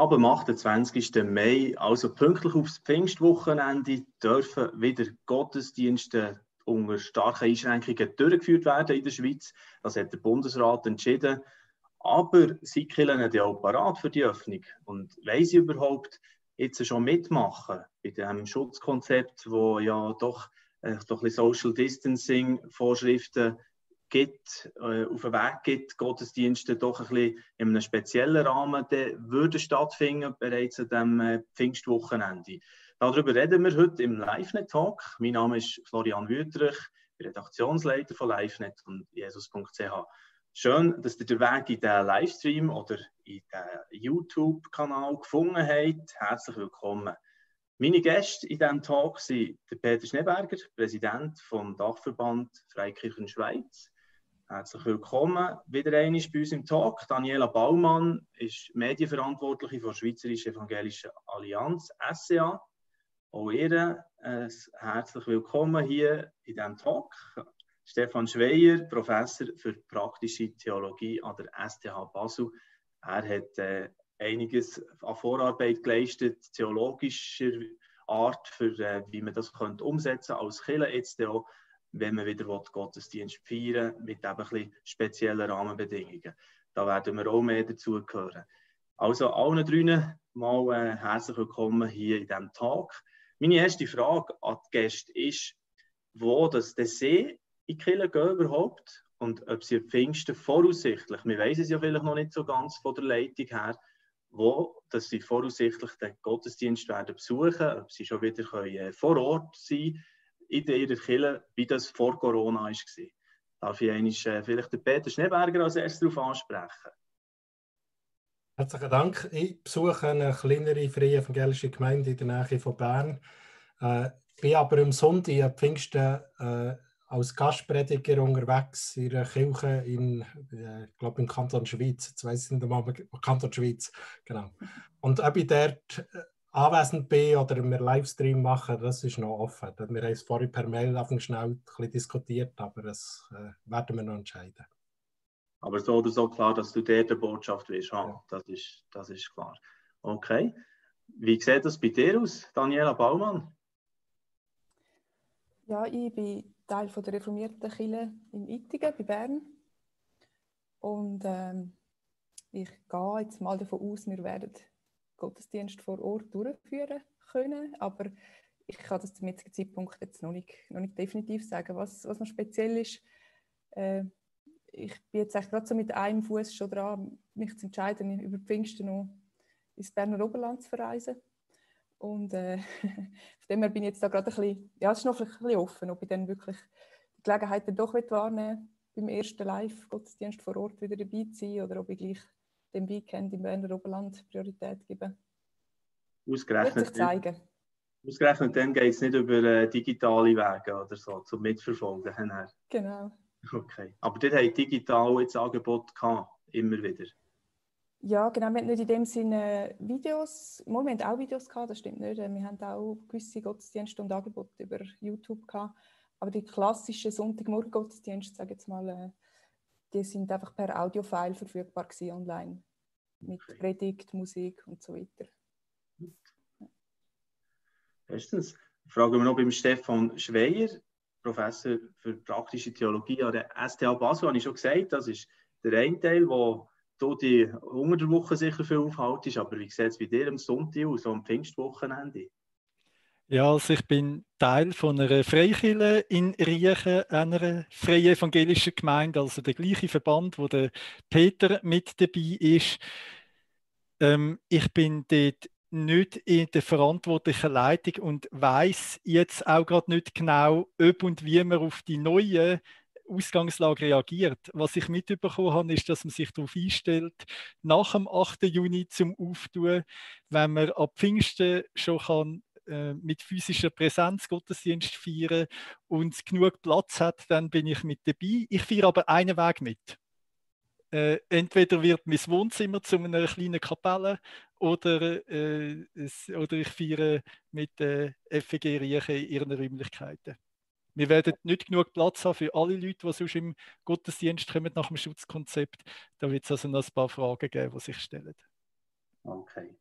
Ab dem 28. Mai, also pünktlich aufs Pfingstwochenende, dürfen wieder Gottesdienste unter starken Einschränkungen durchgeführt werden in der Schweiz. Das hat der Bundesrat entschieden. Aber sie killen ja auch parat für die Öffnung. Und wollen sie überhaupt jetzt schon mitmachen bei diesem Schutzkonzept, wo ja doch, äh, doch ein Social Distancing Vorschriften gibt, äh, auf den Weg gibt, Gottesdienste doch ein bisschen in einem speziellen Rahmen würden stattfinden, bereits an diesem äh, Pfingstwochenende. Darüber reden wir heute im LiveNet-Talk. Mein Name ist Florian Wüterich, Redaktionsleiter von LiveNet und Jesus.ch. Schön, dass ihr den Weg in den Livestream oder in den YouTube-Kanal gefunden habt. Herzlich willkommen. Meine Gäste in diesem Talk sind Peter Schneeberger, Präsident vom Dachverband Freikirchen Schweiz. Herzlich willkommen wieder einmal bei uns im Talk. Daniela Baumann ist Medienverantwortliche der Schweizerischen Evangelischen Allianz, SCA. Auch ihr äh, herzlich willkommen hier in diesem Talk. Stefan Schweier, Professor für praktische Theologie an der STH Basel. Er hat äh, einiges an Vorarbeit geleistet, theologischer Art, für, äh, wie man das könnte umsetzen als Kirche jetzt auch, wenn man wieder Gottesdienst feiern mit eben ein speziellen Rahmenbedingungen. Da werden wir auch mehr dazu hören. Also allen drinnen mal äh, herzlich willkommen hier in diesem Tag. Meine erste Frage an die Gäste ist, wo das der See in Kirche gehen überhaupt und ob sie Pfingsten voraussichtlich, wir wissen es ja vielleicht noch nicht so ganz von der Leitung her, wo dass sie voraussichtlich den Gottesdienst werden besuchen, ob sie schon wieder können, äh, vor Ort sein in ihrer Kirche, wie das vor Corona war. Darf ich einmal, äh, vielleicht den Peter Schneeberger als erstes darauf ansprechen? Herzlichen Dank. Ich besuche eine kleinere freie evangelische Gemeinde in der Nähe von Bern. Äh, bin aber am Sonntag am Pfingsten äh, als Gastprediger unterwegs in einer Kirche in, äh, glaube, im Kanton Schweiz. Jetzt weiß ich nicht einmal, Kanton Schweiz, genau. Und ob ich dort äh, anwesend bin oder wir Livestream machen, das ist noch offen. Wir haben es vorhin per Mail schnell ein bisschen diskutiert, aber das äh, werden wir noch entscheiden. Aber so oder so klar, dass du dort eine Botschaft willst haben. Ja. Das, ist, das ist klar. Okay. Wie sieht das bei dir aus, Daniela Baumann? Ja, ich bin Teil von der reformierten Kirche in Ittigen bei Bern. Und ähm, ich gehe jetzt mal davon aus, wir werden Gottesdienst vor Ort durchführen können. Aber ich kann das zum jetzigen Zeitpunkt jetzt noch nicht, noch nicht definitiv sagen. Was, was noch speziell ist, äh, ich bin jetzt gerade so mit einem Fuß schon dran, mich zu entscheiden, über Pfingsten noch ins Berner Oberland zu verreisen. Und äh, von dem her bin ich jetzt da gerade ein bisschen, ja, es ist noch ein bisschen offen, ob ich dann wirklich die Gelegenheit dann doch wahrnehmen beim ersten Live-Gottesdienst vor Ort wieder dabei zu sein oder ob ich gleich dem Weekend im Berner Oberland Priorität gebe. Ausgerechnet. Zeigen. Ausgerechnet dann geht es nicht über äh, digitale Wege oder so, zum Mitverfolgen. Genau. Okay. Aber dort haben digital jetzt Angebot gehabt, immer wieder. Ja, genau. Wir haben nicht in dem Sinne Videos, im Moment auch Videos gehabt, das stimmt nicht. Wir haben auch gewisse Gottesdienste und Angebote über YouTube gehabt. Aber die klassischen Sonntagmorgen-Gottesdienste, sage ich jetzt mal, äh, die sind einfach per Audiofile verfügbar gewesen, online. Mit okay. Predigt, Musik und so weiter. Bestens. Fragen wir noch beim Stefan Schweier. Professor für praktische Theologie an der STH Basel, habe ich schon gesagt. Das ist der eine Teil, wo du die unter der Woche sicher viel aufhaltest. Aber wie sieht es bei dir am Sonntag aus, am Pfingstwochenende? Ja, also ich bin Teil von einer Freikirche in Riechen, einer freien evangelischen Gemeinde, also der gleiche Verband, wo der Peter mit dabei ist. Ähm, ich bin dort nicht in der verantwortlichen Leitung und weiß jetzt auch gerade nicht genau, ob und wie man auf die neue Ausgangslage reagiert. Was ich mitbekommen habe, ist, dass man sich darauf einstellt, nach dem 8. Juni zum Auftun, wenn man ab Pfingsten schon kann, äh, mit physischer Präsenz Gottesdienst feiern und genug Platz hat, dann bin ich mit dabei. Ich feiere aber einen Weg mit. Äh, entweder wird mein Wohnzimmer zu einer kleinen Kapelle oder, äh, es, oder ich feiere mit der äh, FEG Riechen in ihren Räumlichkeiten. Wir werden nicht genug Platz haben für alle Leute, die sonst im Gottesdienst kommen nach dem Schutzkonzept. Da wird es also noch ein paar Fragen geben, die sich stellen. Okay.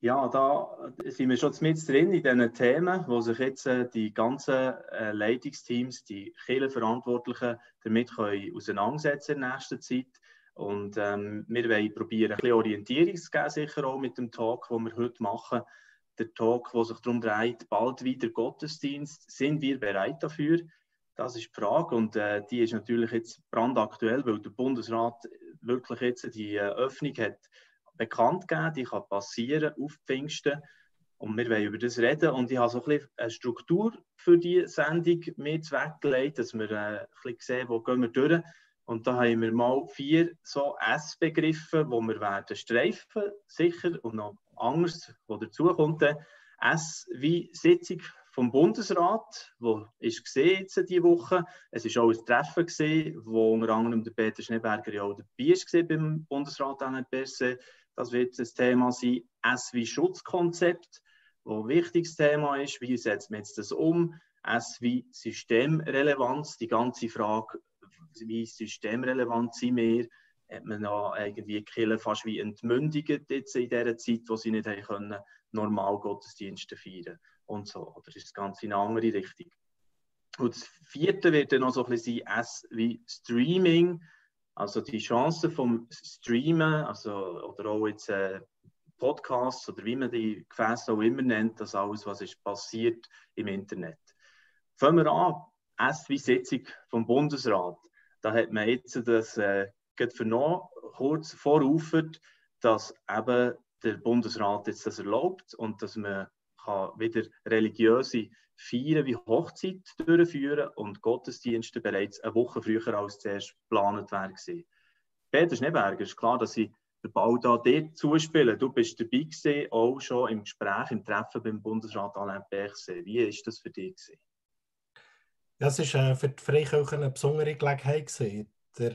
Ja, da sind wir schon mit drin in diesen Themen, wo sich jetzt äh, die ganzen äh, Leitungsteams, die Kirchenverantwortlichen damit können auseinandersetzen in der nächsten Zeit. Und ähm, wir wollen probieren, ein bisschen Orientierung zu geben, sicher auch mit dem Talk, den wir heute machen. Der Talk, der sich darum dreht, bald wieder Gottesdienst. Sind wir bereit dafür? Das ist die Frage und äh, die ist natürlich jetzt brandaktuell, weil der Bundesrat wirklich jetzt die äh, Öffnung hat bekannt gegeben, die kann passieren auf Pfingsten. Und wir wollen über das reden. Und ich habe so ein bisschen eine Struktur für die Sendung mit weggelegt, dass wir äh, ein bisschen sehen, wo gehen wir durch. Und da haben wir mal vier so S-Begriffe, die wir werden streifen, sicher, und noch anders, was dazukommt. S wie Sitzung vom Bundesrat, wo ist gesehen jetzt diese Woche. Es ist auch ein Treffen gesehen, wo unter anderem der Peter Schneeberger ja auch dabei war beim Bundesrat NPC. Das wird das Thema sein, S wie Schutzkonzept, wo ein wichtiges Thema ist. Wie setzt man jetzt das um? S wie Systemrelevanz, die ganze Frage, wie systemrelevant sind wir, hat man da irgendwie Kirche fast wie entmündigt jetzt in dieser Zeit, wo sie nicht haben können, normal Gottesdienste feiern und so. Oder ist das Ganze in eine andere Richtung? Und das vierte wird dann noch so ein bisschen sein, S wie Streaming, also die Chance vom Streamen, also, oder auch jetzt äh, Podcasts oder wie man die Gefäße auch immer nennt, das alles, was ist passiert im Internet. Fangen wir an, S wie Sitzung vom Bundesrat. Da hat man jetzt das äh, vernommen, kurz voraufert, dass eben der Bundesrat jetzt das erlaubt und dass man kann wieder religiöse Feiern wie Hochzeit durchführen und Gottesdienste bereits eine Woche früher als zuerst geplant wäre. Peter Schneeberger, ist klar, dass ich den Ball da dir zuspiele. Du bist dabei gewesen, auch schon im Gespräch, im Treffen beim Bundesrat Alain Berset. Wie ist das für dich? Gewesen? Das war äh, für die Freikirchen eine besondere Gelegenheit. Der,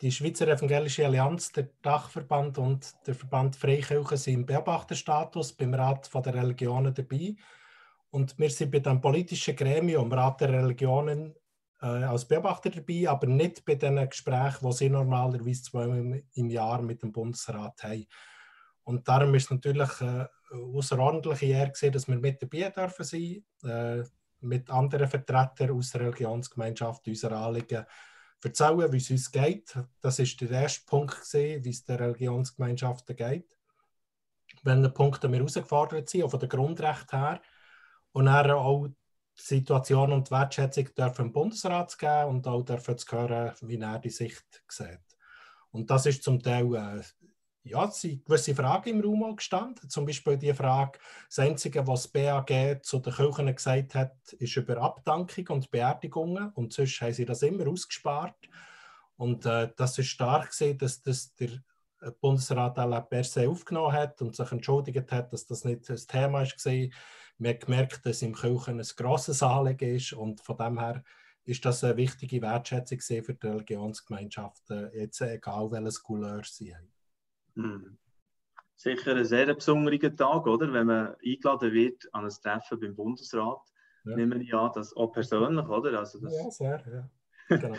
die Schweizer Evangelische Allianz, der Dachverband und der Verband Freikirchen sind im Beobachterstatus beim Rat der Religionen dabei. Und wir sind bei dem politischen Gremium, Rat der Religionen, äh, als Beobachter dabei, aber nicht bei den Gesprächen, die sie normalerweise zweimal im Jahr mit dem Bundesrat haben. Und darum ist es natürlich äh, außerordentliche Ehre gesehen, dass wir mit dabei dürfen sein, äh, mit anderen Vertretern aus der Religionsgemeinschaft unserer Anliegen erzählen, wie es uns geht. Das ist der erste Punkt wie es der Religionsgemeinschaften geht. Wenn Punkte wir herausgefordert sind, auch von der Grundrecht her, und dann auch die Situation und die Wertschätzung dürfen im Bundesrat zu geben und auch dürfen zu hören, wie er die Sicht sieht. Und das ist zum Teil, äh, ja, sind gewisse Fragen im Raum gestanden. Zum Beispiel die Frage, das Einzige, was das BAG zu den Kirchen gesagt hat, ist über Abdankung und Beerdigungen. Und sonst haben sie das immer ausgespart. Und äh, das ist stark gesehen, dass das der Bundesrat Alain Berset aufgenommen hat und sich entschuldigt hat, dass das nicht das Thema war man gemerkt, dass im Kirchen ein grosses Anliegen ist und von dem her ist das eine wichtige Wertschätzung für die Religionsgemeinschaften, jetzt egal welches Couleur sie haben. Hm. Sicher ein sehr besonderer Tag, oder? Wenn man eingeladen wird an ein Treffen beim Bundesrat, ja. nehmen wir ja das auch persönlich, oder? Also das ja, sehr, ja. Genau.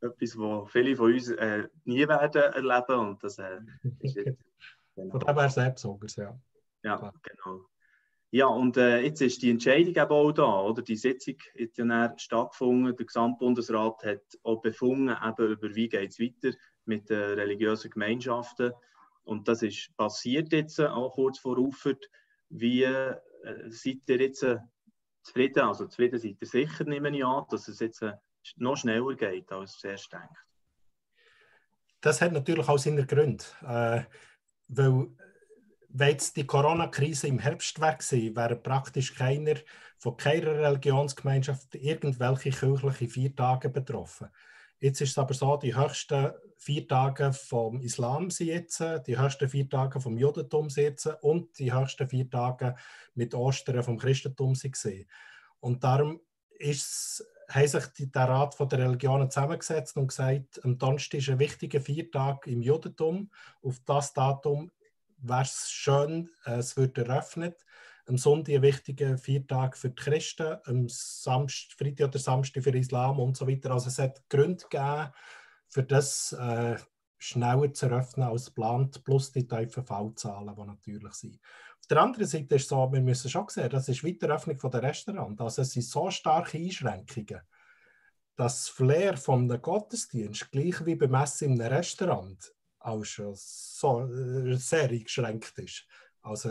etwas, was viele von uns äh, nie werden erleben und das äh, ist jetzt, genau. Von dem her sehr besonders, ja. Ja, genau. Ja, und äh, jetzt ist die Entscheidung eben auch da, oder? Die Sitzung hat ja stattgefunden. Der Gesamtbundesrat hat auch befunden, eben über wie geht es weiter mit den religiösen Gemeinschaften. Und das ist passiert jetzt auch kurz vor Ufert. Wie äh, seid ihr jetzt äh, zufrieden? Also zufrieden seid ihr sicher, nehme ich an, dass es jetzt äh, noch schneller geht, als zuerst denkt. Das hat natürlich auch seine Gründe. Äh, weil wenn jetzt die Corona-Krise im Herbst gewesen, wäre praktisch keiner von keiner Religionsgemeinschaft irgendwelche kirchliche vier Tage betroffen. Jetzt ist es aber so, die höchsten vier Tage vom Islam sind jetzt, die höchsten vier Tage vom Judentum sind jetzt und die höchsten vier Tage mit Ostern vom Christentum sind. Und darum ist, haben sich der Rat der Religionen zusammengesetzt und gesagt, am Donnerstag ist ein wichtiger Viertag im Judentum. Auf das Datum wäre es schön, äh, es wird eröffnet. Am Sonntag ein wichtiger Viertag für die Christen, am Samstag, Freitag oder Samstag für Islam und so weiter. Also es hat Gründe gegeben, für das äh, schneller zu eröffnen als geplant, plus die tiefen Fallzahlen, die natürlich sind. Auf der anderen Seite ist es so, wir müssen schon sehen, das ist wie die Eröffnung der Restaurants. Also es sind so starke Einschränkungen, dass das Flair vom Gottesdienst, gleich wie beim Essen in einem Restaurant, auch schon so, äh, sehr eingeschränkt ist. Also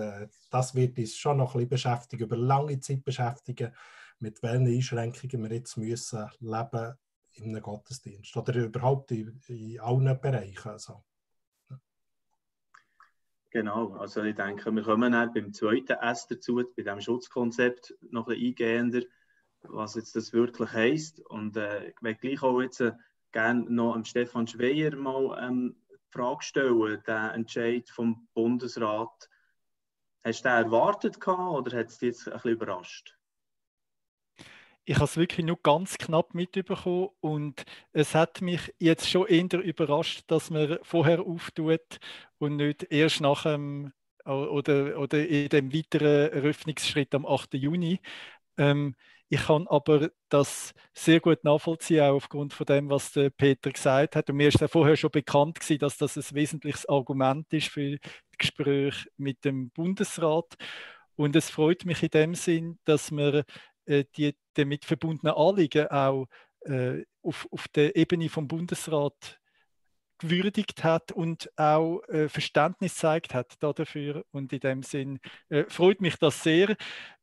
das wird uns schon noch ein bisschen beschäftigen, über lange Zeit beschäftigen, mit welchen Einschränkungen wir jetzt müssen leben in einem Gottesdienst oder überhaupt in, in allen Bereichen. Also. Genau, also ich denke, wir kommen dann beim zweiten S dazu, bei dem Schutzkonzept noch ein bisschen eingehender, was jetzt das wirklich heisst. Und äh, ich möchte gleich auch jetzt äh, gerne noch Stefan Schweier mal ähm, Frage stellen, den Entscheid vom Bundesrat. Hast du den erwartet gehabt, oder hat es dich jetzt ein bisschen überrascht? ich habe es wirklich nur ganz knapp mitbekommen und es hat mich jetzt schon eher überrascht, dass man vorher auftut und nicht erst nach dem oder, oder in dem weiteren Eröffnungsschritt am 8. Juni. Ähm, ich kann aber das sehr gut nachvollziehen, auch aufgrund von dem, was der Peter gesagt hat. Und mir ist ja vorher schon bekannt gewesen, dass das ein wesentliches Argument ist für das Gespräch mit dem Bundesrat. Und es freut mich in dem Sinn, dass wir äh, die damit verbundenen Anliegen auch äh, auf, auf der Ebene vom Bundesrat gewürdigt hat und auch äh, Verständnis gezeigt hat dafür. Und in dem Sinn äh, freut mich das sehr.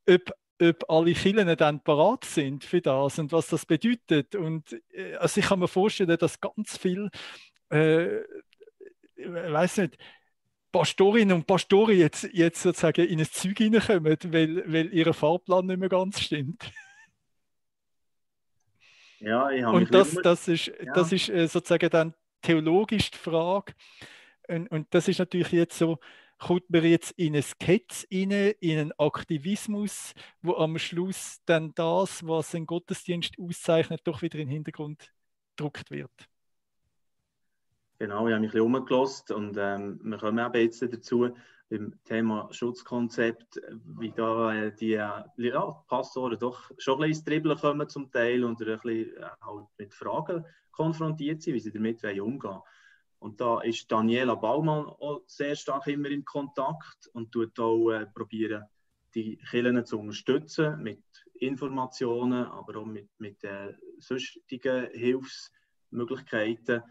Ob, ob alle Kirchen dann parat sind für das und was das bedeutet. Und äh, also ich kann mir vorstellen, dass ganz viel, äh, ich weiß nicht, Pastorinnen und Pastoren jetzt, jetzt sozusagen in ein Zeug hineinkommen, weil, weil ihr Fahrplan nicht mehr ganz stimmt. Ja, ich habe Und das, das ist, ja. das ist äh, sozusagen dann theologisch die Frage. Und, und, das ist natürlich jetzt so, kommt man jetzt in ein Sketch in einen Aktivismus, wo am Schluss dann das, was ein Gottesdienst auszeichnet, doch wieder in den Hintergrund gedruckt wird. Genau, ich habe mich ein bisschen umgelost und ähm, wir kommen eben jetzt dazu, beim Thema Schutzkonzept, wie da äh, die ja, Pastoren doch schon ein bisschen ins Dribbeln kommen zum Teil und ein bisschen äh, halt mit Fragen konfrontiert sind, wie sie damit umgehen wollen. Und da ist Daniela Baumann auch sehr stark immer in Kontakt und tut auch äh, probieren, die Kirchen zu unterstützen mit Informationen, aber auch mit, mit äh, sonstigen Hilfsmöglichkeiten.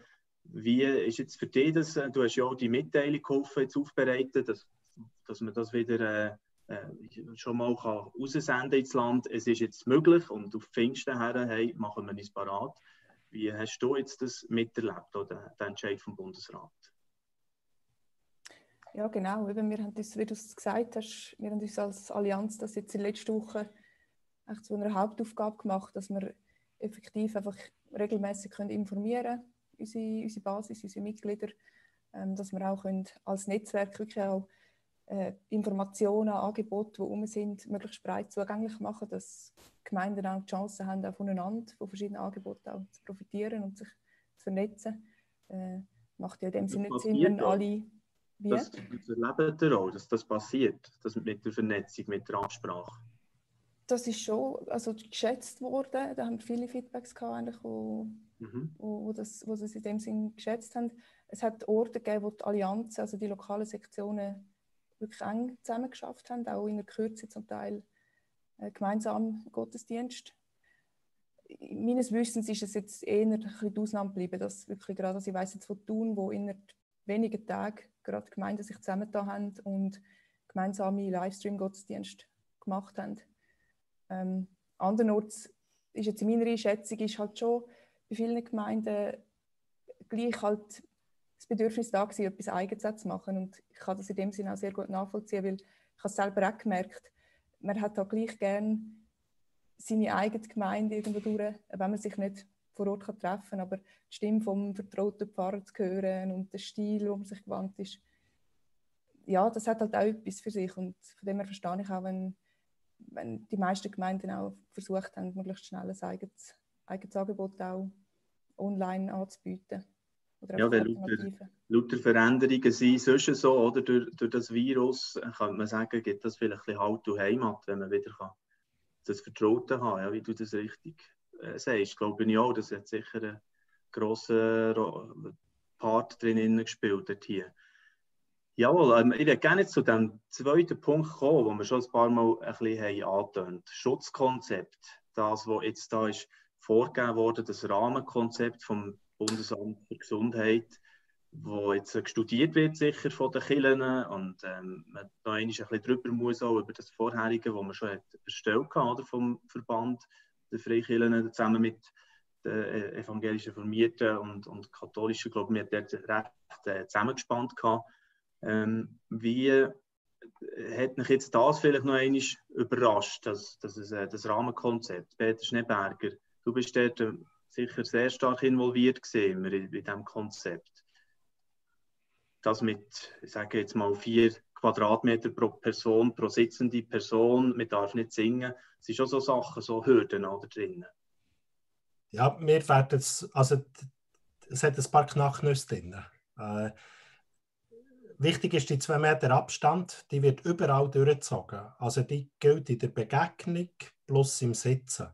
Wie ist jetzt für dich das? Du hast ja auch die Mitteilung geholfen, jetzt aufbereiten, dass, dass man das wieder äh, äh schon mal kann raussenden ins Land. Es ist jetzt möglich und auf Pfingsten her hey, machen wir uns parat. Wie hast du jetzt das miterlebt, oder, den Entscheid vom Bundesrat? Ja, genau. Eben, wir haben uns, wie du es gesagt hast, wir haben uns als Allianz das jetzt in der letzten Woche echt zu einer Hauptaufgabe gemacht, dass wir effektiv einfach regelmäßig informieren können unsere, unsere Basis, unsere Mitglieder, ähm, dass wir auch können als Netzwerk wirklich auch äh, Informationen, Angebote, die um sind, möglichst breit zugänglich machen, dass Gemeinden auch die Chance haben, auch voneinander, von verschiedenen Angeboten auch zu profitieren und sich zu vernetzen. Äh, macht ja in dem Sinne nicht Sinn, wenn alle... Wie? Das, das erlebt ihr auch, dass das passiert, das mit der Vernetzung, mit der Ansprache? Das ist schon also geschätzt worden. Da haben wir viele Feedbacks gehabt, eigentlich, wo mhm. wo, wo, das, wo sie es in dem Sinn geschätzt haben. Es hat Orte gegeben, wo die Allianzen, also die lokalen Sektionen, wirklich eng zusammen haben, auch in der Kürze zum Teil äh, gemeinsam Gottesdienst. Meines Wissens ist es jetzt eher ein bisschen die Ausnahme geblieben, dass wirklich gerade, also ich weiß jetzt von Thun, wo in wenigen Tagen gerade Gemeinden sich zusammengetan haben und gemeinsame Livestream-Gottesdienst gemacht haben. Ähm, andernorts ist jetzt in meiner Einschätzung ist halt schon bei vielen Gemeinden gleich halt das Bedürfnis da gewesen, etwas Eigenes zu machen. Und ich kann das in dem Sinne auch sehr gut nachvollziehen, weil ich habe es selber auch gemerkt, man hat da gleich gern seine eigene Gemeinde irgendwo durch, wenn man sich nicht vor Ort kann treffen kann, aber die Stimme vom vertrauten Pfarrer zu hören und der Stil, wo man sich gewandt ist, ja, das hat halt auch etwas für sich und von dem her verstehe ich auch, wenn, wenn die meisten Gemeinden auch versucht haben, möglichst schnell ein eigenes, eigenes Angebot auch online anzubieten. Ja, weil lauter, lauter Veränderungen sind sonst so, oder? Durch, durch das Virus kann man sagen, gibt das vielleicht ein Halt und Heimat, wenn man wieder kann das Vertraute haben ja, wie du das richtig äh, sagst. Glaube ich auch, das hat sicher einen grossen Part drin gespielt hat hier. Jawohl, ähm, ich würde gerne zu dem zweiten Punkt kommen, wo wir schon ein paar Mal ein bisschen angetönt haben. Schutzkonzept, das, was jetzt da ist vorgegeben worden, das Rahmenkonzept vom Bundesamt für Gesundheit, wo jetzt studiert wird sicher von den Kirchen und ähm, man da ein bisschen drüber muss auch über das vorherige, was man schon hat erstellt hat, vom Verband der Freikirchen zusammen mit den äh, evangelischen Formierten und, und katholischen, ich, wir dort recht äh, zusammengespannt gehabt ähm, wie äh, hat mich jetzt das vielleicht noch einmal überrascht, das, das, ist, äh, das Rahmenkonzept? Peter Schneeberger, du bist dort äh, sicher sehr stark involviert gesehen in, diesem Konzept. Das mit, ich sage jetzt mal, vier Quadratmeter pro Person, pro sitzende Person, man darf nicht singen. Es sind schon so Sachen, so Hürden da drin. Ja, wir werden es, also es hat ein paar Knacknüsse drin. Äh, Wichtig ist die 2 Meter Abstand, die wird überall durchgezogen. Also die gilt in der Begegnung plus im Sitzen.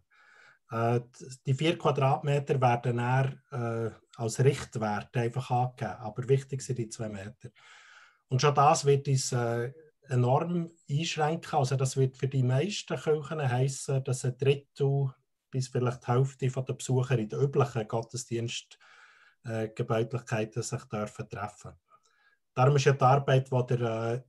Äh, die 4 Quadratmeter werden eher äh, als Richtwert einfach angegeben, aber wichtig sind die 2 Meter. Und schon das wird uns äh, enorm einschränken. Also das wird für die meisten Kirchen heißen, dass ein Drittel bis vielleicht die Hälfte der Besucher in den üblichen Gottesdienstgebäudlichkeiten sich dürfen treffen Darum ist ja die Arbeit, die der, äh,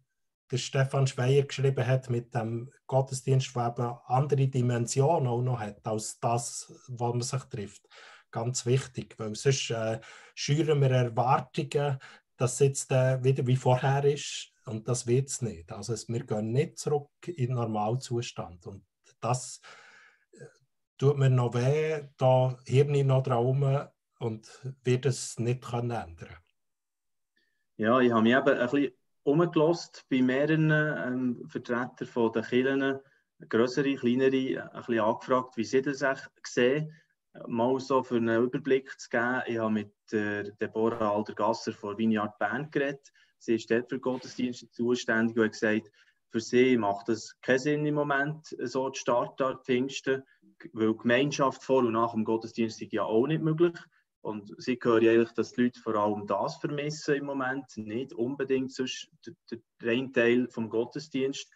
der Stefan Schweier geschrieben hat mit dem Gottesdienst, der eben andere Dimensionen auch noch hat, als das, wo man sich trifft. Ganz wichtig, weil sonst äh, schüren wir Erwartungen, dass es jetzt äh, wieder wie vorher ist und das wird es nicht. Also wir gehen nicht zurück in den Normalzustand und das äh, tut mir noch weh, da Hirn noch dran und wird es nicht können ändern ja, ich habe mich eben ein bisschen umgelost bei mehreren ähm, Vertretern der Kirchen, größere, kleinere, ein bisschen angefragt, wie sie das sehen. Mal so für einen Überblick zu geben, ich habe mit äh, Deborah Aldergasser von Vineyard Bern geredet. Sie ist dort für Gottesdienste zuständig und hat gesagt, für sie macht es keinen Sinn im Moment, so zu starten an Pfingsten, weil Gemeinschaft vor und nach dem Gottesdienst ist ja auch nicht möglich. Und sie hören eigentlich, dass die Leute vor allem das vermissen im Moment, nicht unbedingt sonst der, reine Teil vom Gottesdienst.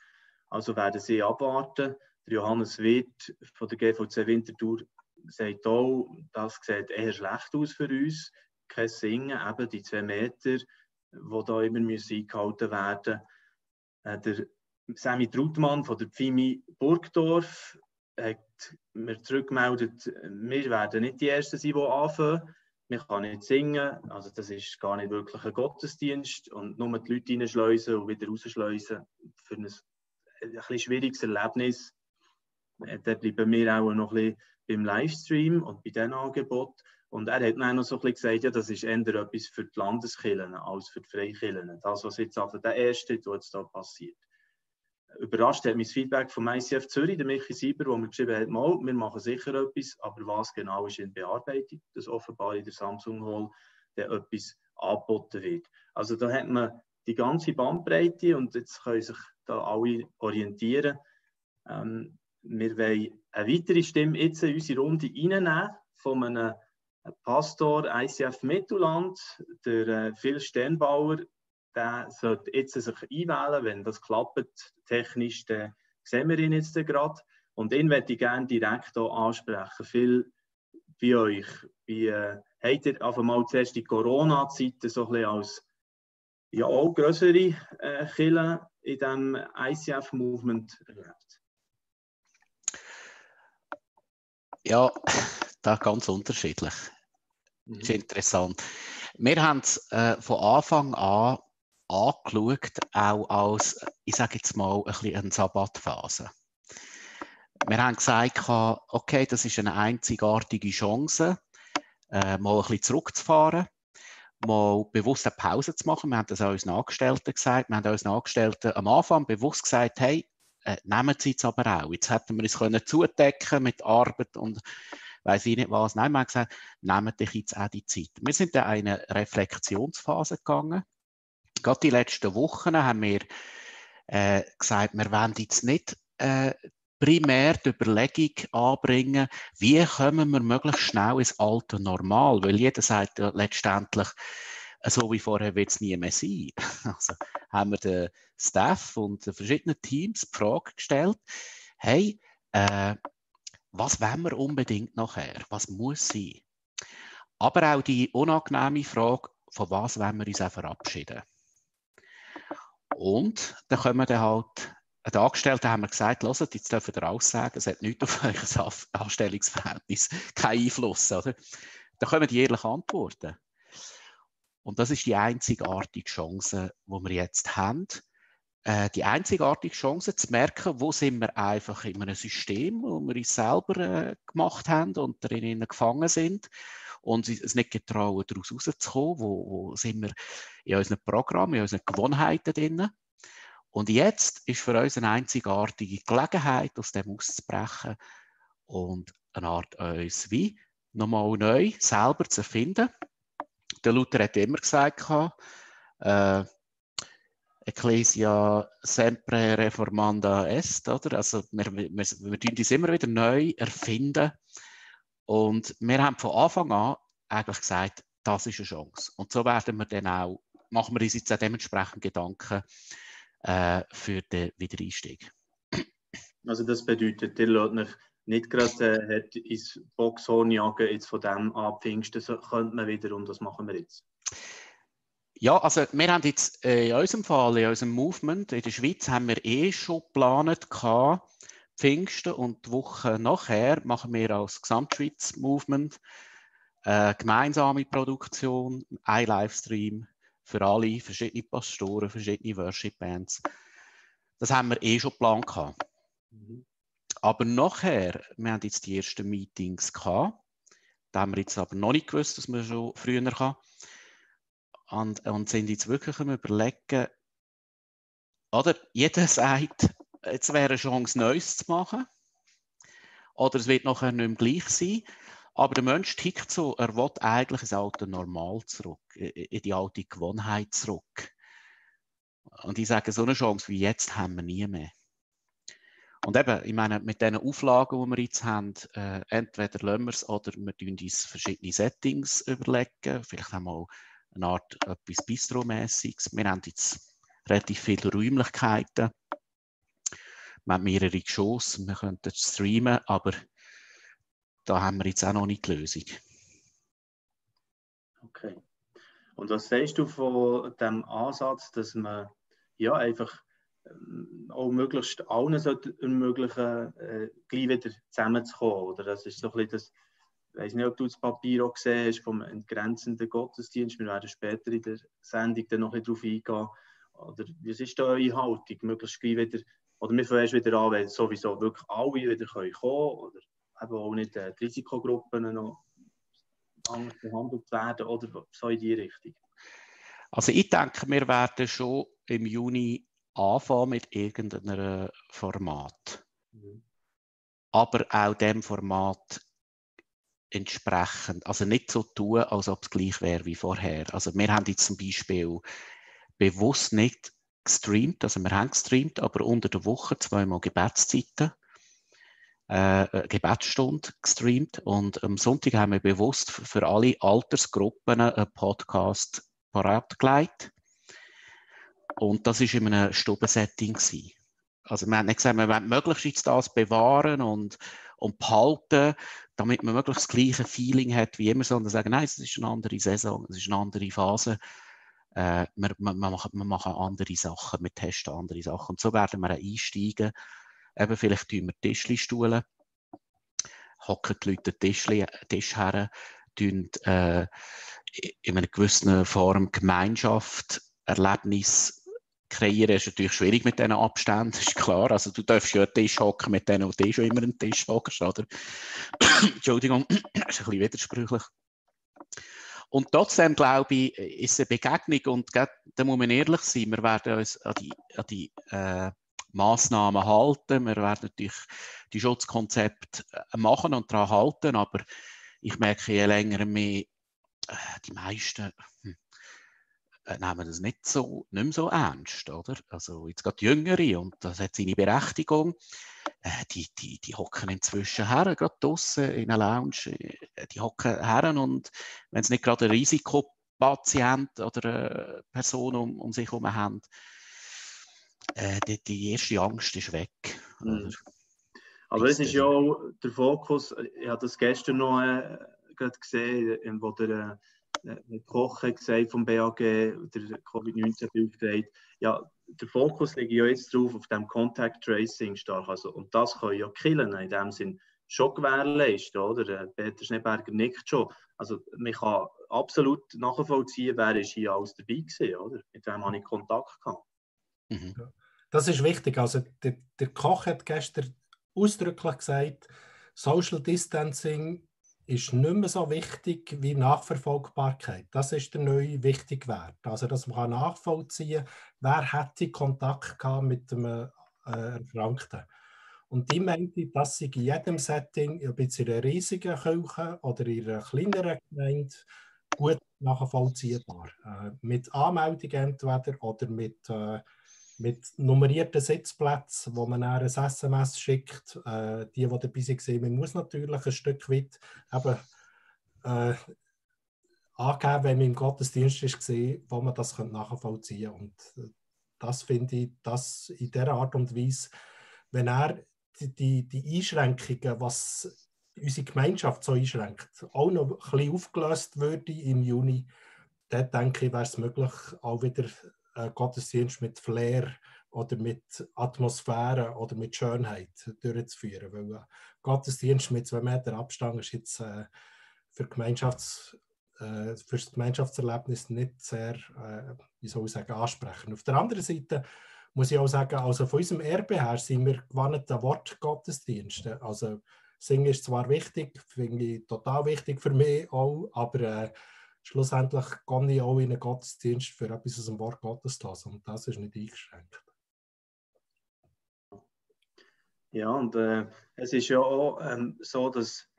Also werden sie abwarten. Der Johannes Witt von der GVC Winterthur sagt auch, das sieht eher schlecht aus für uns. Kein Singen, eben die zwei Meter, die da immer müssen eingehalten werden müssen. Äh, der Sammy Trautmann von der Pfimi Burgdorf hat mir zurückgemeldet, wir werden nicht die Ersten sein, die anfangen. Man kann nicht singen, also das ist gar nicht wirklich ein Gottesdienst und nur die Leute reinschleusen und wieder rausschleusen für ein, ein schwieriges Erlebnis. Äh, da bleiben wir auch noch ein bisschen beim Livestream und bei diesem Angebot. Und er hat dann noch so ein bisschen gesagt, ja, das ist eher etwas für die Landeskirchen als für die Freikirchen. Das, was jetzt also der erste, was da passiert überrascht hat das Feedback vom ICF Zürich, der Michi Sieber, wo mir geschrieben hat, mal, wir machen sicher etwas, aber was genau ist in Bearbeitung, dass offenbar in der Samsung Hall dann etwas angeboten wird. Also da hat man die ganze Bandbreite und jetzt können sich da alle orientieren. Ähm, wir wollen eine weitere Stimme jetzt in unsere Runde reinnehmen von einem Pastor ICF Mittelland, der äh, Phil Sternbauer, der sollte jetzt sich einwählen, wenn das klappt, technisch, dann sehen wir ihn jetzt gerade. Und ihn möchte ich gerne direkt hier ansprechen. Viel bei euch. Wie äh, habt ihr auf einmal zuerst die Corona-Zeiten so ein bisschen als ja, auch größere äh, Kille in diesem ICF-Movement erlebt? Ja, da ganz unterschiedlich. Das ist mhm. interessant. Wir haben es äh, von Anfang an angeschaut, auch als, ich sage jetzt mal, ein bisschen eine Sabbatphase. Wir haben gesagt, okay, das ist eine einzigartige Chance, äh, mal ein bisschen zurückzufahren, mal bewusst eine Pause zu machen. Wir haben das auch unseren Angestellten gesagt. Wir haben unseren Angestellten am Anfang bewusst gesagt, hey, äh, nehmen Sie es aber auch. Jetzt hätten wir uns können zudecken mit Arbeit und weiß ich nicht was. Nein, wir haben gesagt, nehmen dich jetzt auch die Zeit. Wir sind in eine Reflexionsphase gegangen gerade die letzten Wochen haben wir äh, gesagt, wir wollen jetzt nicht äh, primär die Überlegung anbringen, wie kommen wir möglichst schnell ins alte Normal, weil jeder sagt ja letztendlich, so wie vorher wird es nie mehr sein. Also haben wir den Staff und den verschiedenen Teams die Frage gestellt, hey, äh, was wollen wir unbedingt nachher? Was muss sein? Aber auch die unangenehme Frage, von was wollen wir uns auch verabschieden? Und dann kommen dann halt den Angestellten haben wir gesagt, hört, jetzt dürfen ihr aussagen, es hat nichts auf euer Anstellungsverhältnis, keinen Einfluss. Oder? Dann kommen die ehrlichen Antworten. Und das ist die einzigartige Chance, die wir jetzt haben. Äh, die einzigartige Chance zu merken, wo sind wir einfach in einem System, wo wir uns selber äh, gemacht haben und darin gefangen sind und es nicht getrauen, daraus rauszukommen, wo, wo sind wir in unseren Programmen, in unseren Gewohnheiten drin. Und jetzt ist für uns eine einzigartige Gelegenheit, aus dem auszubrechen und eine Art uns wie nochmal neu selber zu erfinden. Der Luther hat immer gesagt, äh, Ecclesia sempre reformanda est, oder? Also wir, wir, wir tun uns immer wieder neu erfinden. Und wir haben von Anfang an eigentlich gesagt, das ist eine Chance. Und so werden wir dann auch, machen wir uns jetzt auch dementsprechend Gedanken äh, für den Wiedereinstieg. Also das bedeutet, ihr lasst euch nicht gerade äh, ins Boxhorn jagen, jetzt von dem an Pfingsten, so könnte man wieder und was machen wir jetzt? Ja, also wir haben jetzt äh, in unserem Fall, in unserem Movement in der Schweiz, haben wir eh schon geplant gehabt, Pfingsten und die Woche nachher machen wir als Gesamtschweiz-Movement äh, gemeinsame Produktion, ein Livestream für alle, verschiedene Pastoren, verschiedene Worship-Bands. Das haben wir eh schon geplant gehabt. Mhm. Aber nachher, wir haben jetzt die ersten Meetings gehabt, da haben wir jetzt aber noch nicht gewusst, dass wir schon früher kann und, und sind jetzt wirklich am überlegen, oder jeder sagt, jetzt wäre eine Chance, Neues zu machen. Oder es wird nachher nicht mehr gleich sein. Aber der Mensch tickt so, er will eigentlich ins alte Normal zurück, in die alte Gewohnheit zurück. Und ich sage, so eine Chance wie jetzt haben wir nie mehr. Und eben, ich meine, mit diesen Auflagen, die wir jetzt haben, äh, entweder lassen wir es oder wir tun uns verschiedene Settings überlegen, vielleicht einmal eine Art etwas Bistro-mäßiges. Wir haben jetzt relativ viele Räumlichkeiten. Wir haben mehrere Geschosse, wir könnten streamen, aber da haben wir jetzt auch noch nicht die Lösung. Okay. Und was sagst du von dem Ansatz, dass man ja einfach ähm, auch möglichst allen sollte ermöglichen, äh, gleich wieder zusammenzukommen? Oder das ist so ein bisschen das ich weiß nicht, ob du das Papier auch gesehen hast vom entgrenzenden Gottesdienst. Wir werden später in der Sendung dann noch ein darauf eingehen. Oder was ist da eure Haltung? Möglichst gleich wieder, oder wir fangen wieder an, wenn sowieso wirklich alle wieder kommen können oder eben auch nicht äh, die Risikogruppen noch anders behandelt werden oder so in die Richtung. Also ich denke, wir werden schon im Juni anfangen mit irgendeinem Format. Mhm. Aber auch dem Format entsprechend, also nicht so tun, als ob es gleich wäre wie vorher. Also wir haben jetzt zum Beispiel bewusst nicht gestreamt, also wir haben gestreamt, aber unter der Woche zweimal Gebetszeiten, äh, äh Gebetsstunde gestreamt und am Sonntag haben wir bewusst für alle Altersgruppen einen Podcast parat gelegt. Und das war in einem Stubensetting. Also wir haben nicht gesagt, wir wollen möglichst das bewahren und, und behalten, damit man möglichst das gleiche Feeling hat wie immer, sondern sagen, nein, es ist eine andere Saison, es ist eine andere Phase. Äh, wir, wir, machen, wir machen andere Sachen, wir testen andere Sachen. Und so werden wir einsteigen. Eben vielleicht tun wir Tischli-Stuhlen, hocken die Leute Tischli, Tisch her, tun äh, in einer gewissen Form Gemeinschaft, Erlebnis kreieren ist natürlich schwierig mit diesen Abständen, ist klar. Also du darfst ja einen Tisch hocken mit denen, die schon immer einen Tisch hocken, oder? Entschuldigung, das ist ein bisschen widersprüchlich. Und trotzdem glaube ich, ist eine Begegnung und da muss man ehrlich sein, wir werden uns an die, an die äh, Massnahmen halten, wir werden natürlich die Schutzkonzepte äh, machen und daran halten, aber ich merke je länger mehr, äh, die meisten, hm, äh, nehmen das nicht, so, nicht mehr so ernst. Oder? Also jetzt gerade die Jüngere, und das hat seine Berechtigung, äh, die, die, die hocken inzwischen her, gerade draußen in einer Lounge, äh, die hocken her und wenn es nicht gerade ein Risiko Patient oder eine Person um, um sich herum haben, äh, die, die, erste Angst ist weg. Mhm. Aber es ist ja auch der Fokus, ich habe das gestern noch äh, gesehen, wo der äh, Koch hat gesagt vom BAG, der Covid-19 ja, der Fokus liegt ja jetzt drauf auf dem Contact Tracing stark. Also, und das kann ja killen, in dem Sinn schon gewährleisten, oder? Äh, Peter Schneeberger nickt schon. Also man kann absolut nachvollziehen, wer ist hier alles dabei war, oder? Mit wem habe ich Kontakt gehabt. Mhm. Das ist wichtig. Also der, der Koch hat gestern ausdrücklich gesagt, Social Distancing ist nicht mehr so wichtig wie Nachverfolgbarkeit. Das ist der neue wichtige Wert. Also, dass man nachvollziehen kann, wer hätte Kontakt gehabt mit dem äh, Erkrankten. Und die meinte, dass sie in jedem Setting, ob jetzt in einer riesigen Kirche oder in einer kleineren Gemeinde, gut nachvollziehbar. Äh, mit Anmeldung entweder oder mit äh, mit nummerierten Sitzplätzen, wo man dann ein SMS schickt. Äh, die, die dabei waren, man muss natürlich ein Stück weit eben, äh, angeben, wenn man im Gottesdienst war, wo man das nachvollziehen könnte. Und äh, das finde ich, dass in dieser Art und Weise, wenn er die, die, die Einschränkungen, was unsere Gemeinschaft so einschränkt, auch noch ein bisschen aufgelöst würde im Juni, dann denke ich, wäre es möglich, auch wieder äh, Gottesdienst mit Flair oder mit Atmosphäre oder mit Schönheit durchzuführen. Weil äh, Gottesdienst mit zwei Meter Abstand ist jetzt äh, für, Gemeinschafts, äh, für das Gemeinschaftserlebnis nicht sehr, äh, wie soll ich sagen, ansprechend. Auf der anderen Seite muss ich auch sagen, also von unserem Erbe her sind wir gewandt an Wortgottesdienste. Also Singen ist zwar wichtig, finde ich total wichtig für mich auch, aber äh, schlussendlich gehe ich auch in einen Gottesdienst für etwas aus dem Wort Gottes zu lassen. Und das ist nicht eingeschränkt. Ja, und äh, es ist ja auch ähm, so, dass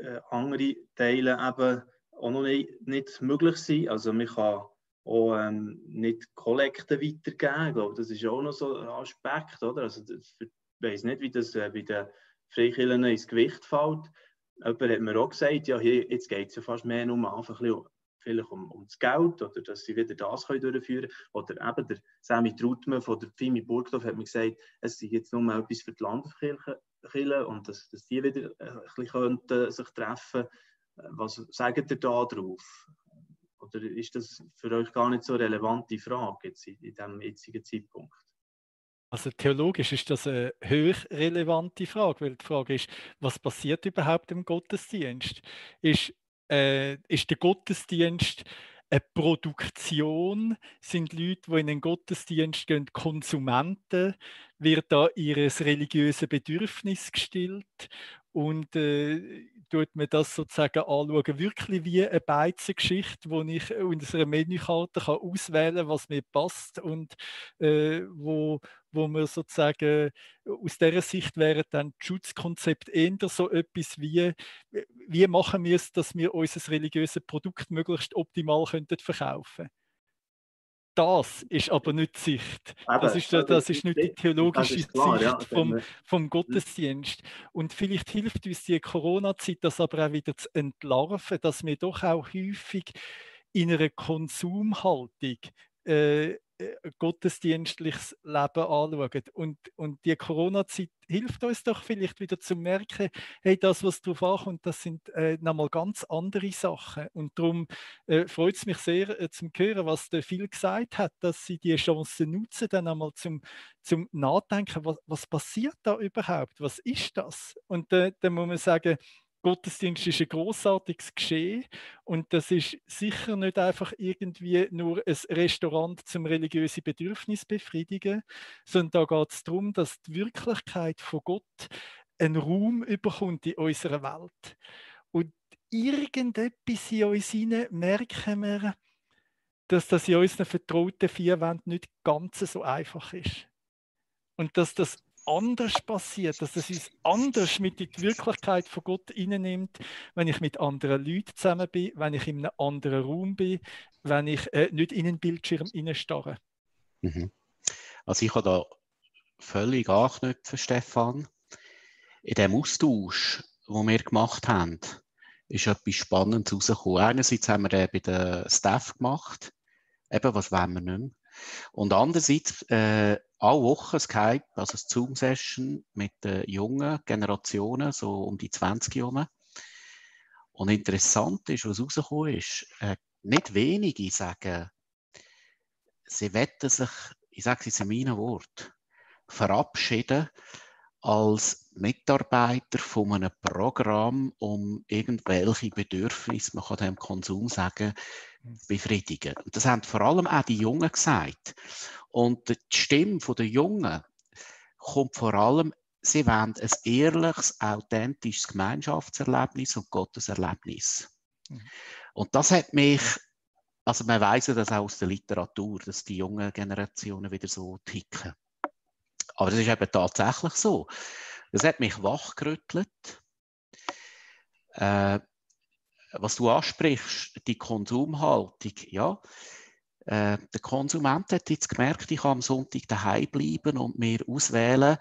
äh, andere Teile eben auch noch nicht, nicht möglich sind. Also man kann auch ähm, nicht Kollekte weitergeben. Ich glaube, das ist auch noch so ein Aspekt, oder? Also ich weiß nicht, wie das äh, bei den Freikirchen ins Gewicht fällt. Jemand hat mir auch gesagt, ja, hier, jetzt geht es ja fast mehr um einfach ein bisschen vielleicht um, um das Geld oder dass sie wieder das können durchführen können. Oder eben der Sammy Trautmann von der Fimi Burgdorf hat mir gesagt, es sei jetzt nur mal etwas für die Landeskirche und dass, dass die wieder äh, ein bisschen könnten, sich treffen Was sagt ihr da drauf? Oder ist das für euch gar nicht so eine relevante Frage jetzt in, in diesem jetzigen Zeitpunkt? Also theologisch ist das eine höch relevante Frage, weil die Frage ist, was passiert überhaupt im Gottesdienst? Ist äh, ist der Gottesdienst eine Produktion, sind Leute, die in den Gottesdienst gehen, Konsumenten, wird da ihr religiöses Bedürfnis gestillt und äh, tut man das sozusagen anschauen, wirklich wie eine Beizengeschichte, wo ich in unserer Menükarte kann auswählen kann, was mir passt und äh, wo, wo man sozusagen aus dieser Sicht wäre dann das Schutzkonzept eher so etwas wie, wie machen wir es, dass wir unser religiöses Produkt möglichst optimal könnten verkaufen das ist aber nicht die Sicht. Das ist, das ist nicht die theologische Sicht vom, vom Gottesdienst. Und vielleicht hilft uns die Corona-Zeit, das aber auch wieder zu entlarven, dass wir doch auch häufig in einer Konsumhaltung äh, äh, gottesdienstliches Leben anschauen. Und, und die Corona-Zeit hilft uns doch vielleicht wieder zu merken, hey, das, was drauf ankommt, das sind äh, nochmal ganz andere Sachen. Und darum äh, freut es mich sehr äh, zum hören, was der Phil gesagt hat, dass sie die Chance nutzen, dann einmal zum, zum Nachdenken, was, was passiert da überhaupt? Was ist das? Und äh, dann muss man sagen, Gottesdienst ist ein großartiges Geschehen und das ist sicher nicht einfach irgendwie nur ein Restaurant zum religiösen Bedürfnis befriedigen, sondern da geht es darum, dass die Wirklichkeit von Gott einen Raum überkommt in unserer Welt. Und irgendetwas in uns hinein merken wir, dass das in unseren vertrauten vier Wänden nicht ganz so einfach ist. Und dass das anders passiert, dass es uns anders mit in die Wirklichkeit von Gott nimmt, wenn ich mit anderen Leuten zusammen bin, wenn ich in einem anderen Raum bin, wenn ich äh, nicht in einen Bildschirm starre. Mhm. Also ich habe da völlig anknüpfen, Stefan. In dem Austausch, den wir gemacht haben, ist etwas Spannendes rausgekommen. Einerseits haben wir den bei den Staff gemacht, eben, was wollen wir nicht mehr. Und andererseits, äh, alle Wochen Skype, also eine Zoom-Session mit den jungen Generationen, so um die 20 herum. Und interessant ist, was rausgekommen ist, äh, nicht wenige sagen, sie wetten sich, ich sage es in meinen Worten, verabschieden als Mitarbeiter von einem Programm, um irgendwelche Bedürfnisse, man kann dem Konsum sagen, befriedigen. Und das haben vor allem auch die Jungen gesagt. Und die Stimme der Jungen kommt vor allem, sie wollen ein ehrliches, authentisches Gemeinschaftserlebnis und Gotteserlebnis. Mhm. Und das hat mich, also man weiß ja das auch aus der Literatur, dass die jungen Generationen wieder so ticken. Aber das ist eben tatsächlich so. Das hat mich wachgerüttelt. Äh, was du ansprichst, die Konsumhaltung, ja. Äh, der Konsument hat jetzt gemerkt, ich kann am Sonntag daheim bleiben und mir auswählen,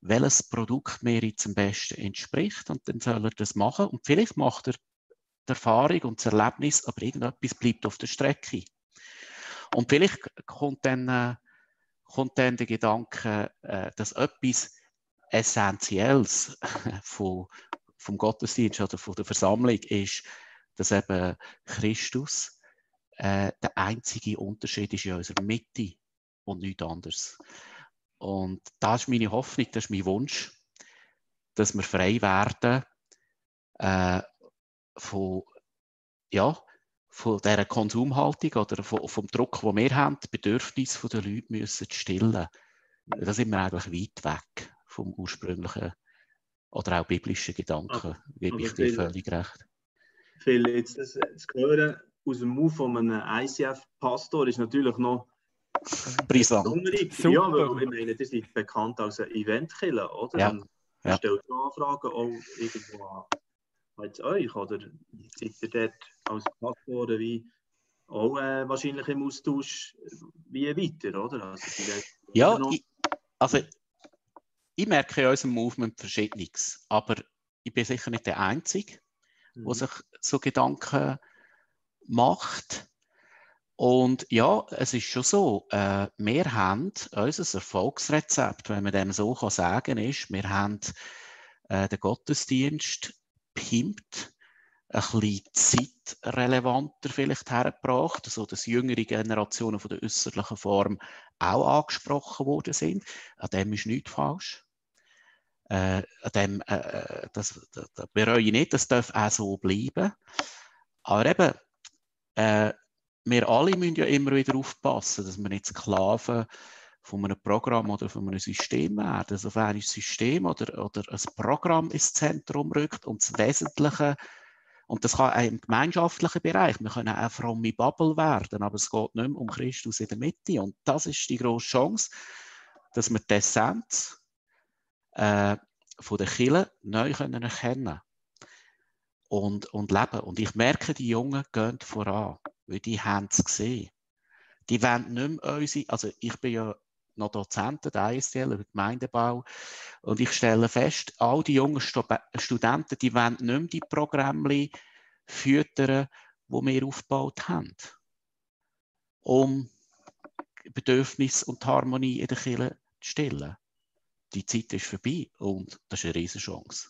welches Produkt mir jetzt am besten entspricht. Und dann soll er das machen. Und vielleicht macht er die Erfahrung und das Erlebnis, aber irgendetwas bleibt auf der Strecke. Und vielleicht kommt dann äh, kommt dann der Gedanke, äh, dass etwas Essentielles von, vom Gottesdienst oder von der Versammlung ist, dass eben Christus äh, der einzige Unterschied ist in unserer Mitte und nichts anderes. Und das ist meine Hoffnung, das ist mein Wunsch, dass wir frei werden äh, von, ja, von dieser Konsumhaltung oder vom Druck, den wir haben, die Bedürfnisse der Leute müssen stillen. Da sind wir eigentlich weit weg vom ursprünglichen oder auch biblischen Gedanken, gebe ich dir völlig recht. Phil, jetzt das, das Hören aus dem Move von einem ICF-Pastor ist natürlich noch brisant. Ja, weil ich meine, ihr seid bekannt als ein Eventkiller, oder? Ja. ja. Stellt Anfragen auch irgendwo an als euch, oder seid ihr dort als Pastor wie auch äh, wahrscheinlich im Austausch wie weiter, oder? Also ja, ich, also ich merke in unserem Movement Verschiedenes, aber ich bin sicher nicht der Einzige, mhm. der sich so Gedanken macht. Und ja, es ist schon so, äh, wir haben unser Erfolgsrezept, wenn man dem so kann sagen ist, wir haben äh, den Gottesdienst pimpt, ein bisschen zeitrelevanter vielleicht hergebracht, so dass jüngere Generationen von der äußerlichen Form auch angesprochen worden sind. An dem ist nichts falsch. Äh, dem, äh, äh das, das, das bereue ich nicht, das darf auch so bleiben. Aber eben, äh, wir alle müssen ja immer wieder aufpassen, dass wir nicht Sklaven von einem Programm oder von einem System werden. Also wenn ein System oder, oder ein Programm ins Zentrum rückt und das Wesentliche, und das kann auch im gemeinschaftlichen Bereich, wir können auch fromme Bubble werden, aber es geht nicht mehr um Christus in der Mitte. Und das ist die grosse Chance, dass wir die Essenz äh, von der Kirche neu können erkennen und, und leben. Und ich merke, die Jungen gehen voran, weil die haben es gesehen. Die wollen nicht mehr unsere, also ich bin ja noch Dozenten der ISTL über Gemeindebau. Und ich stelle fest, all die jungen Studenten, die wollen nicht mehr die Programme füttern, die wir aufgebaut haben, um Bedürfnis und Harmonie in der Kirche zu stillen. Die Zeit ist vorbei und das ist eine riesige Chance.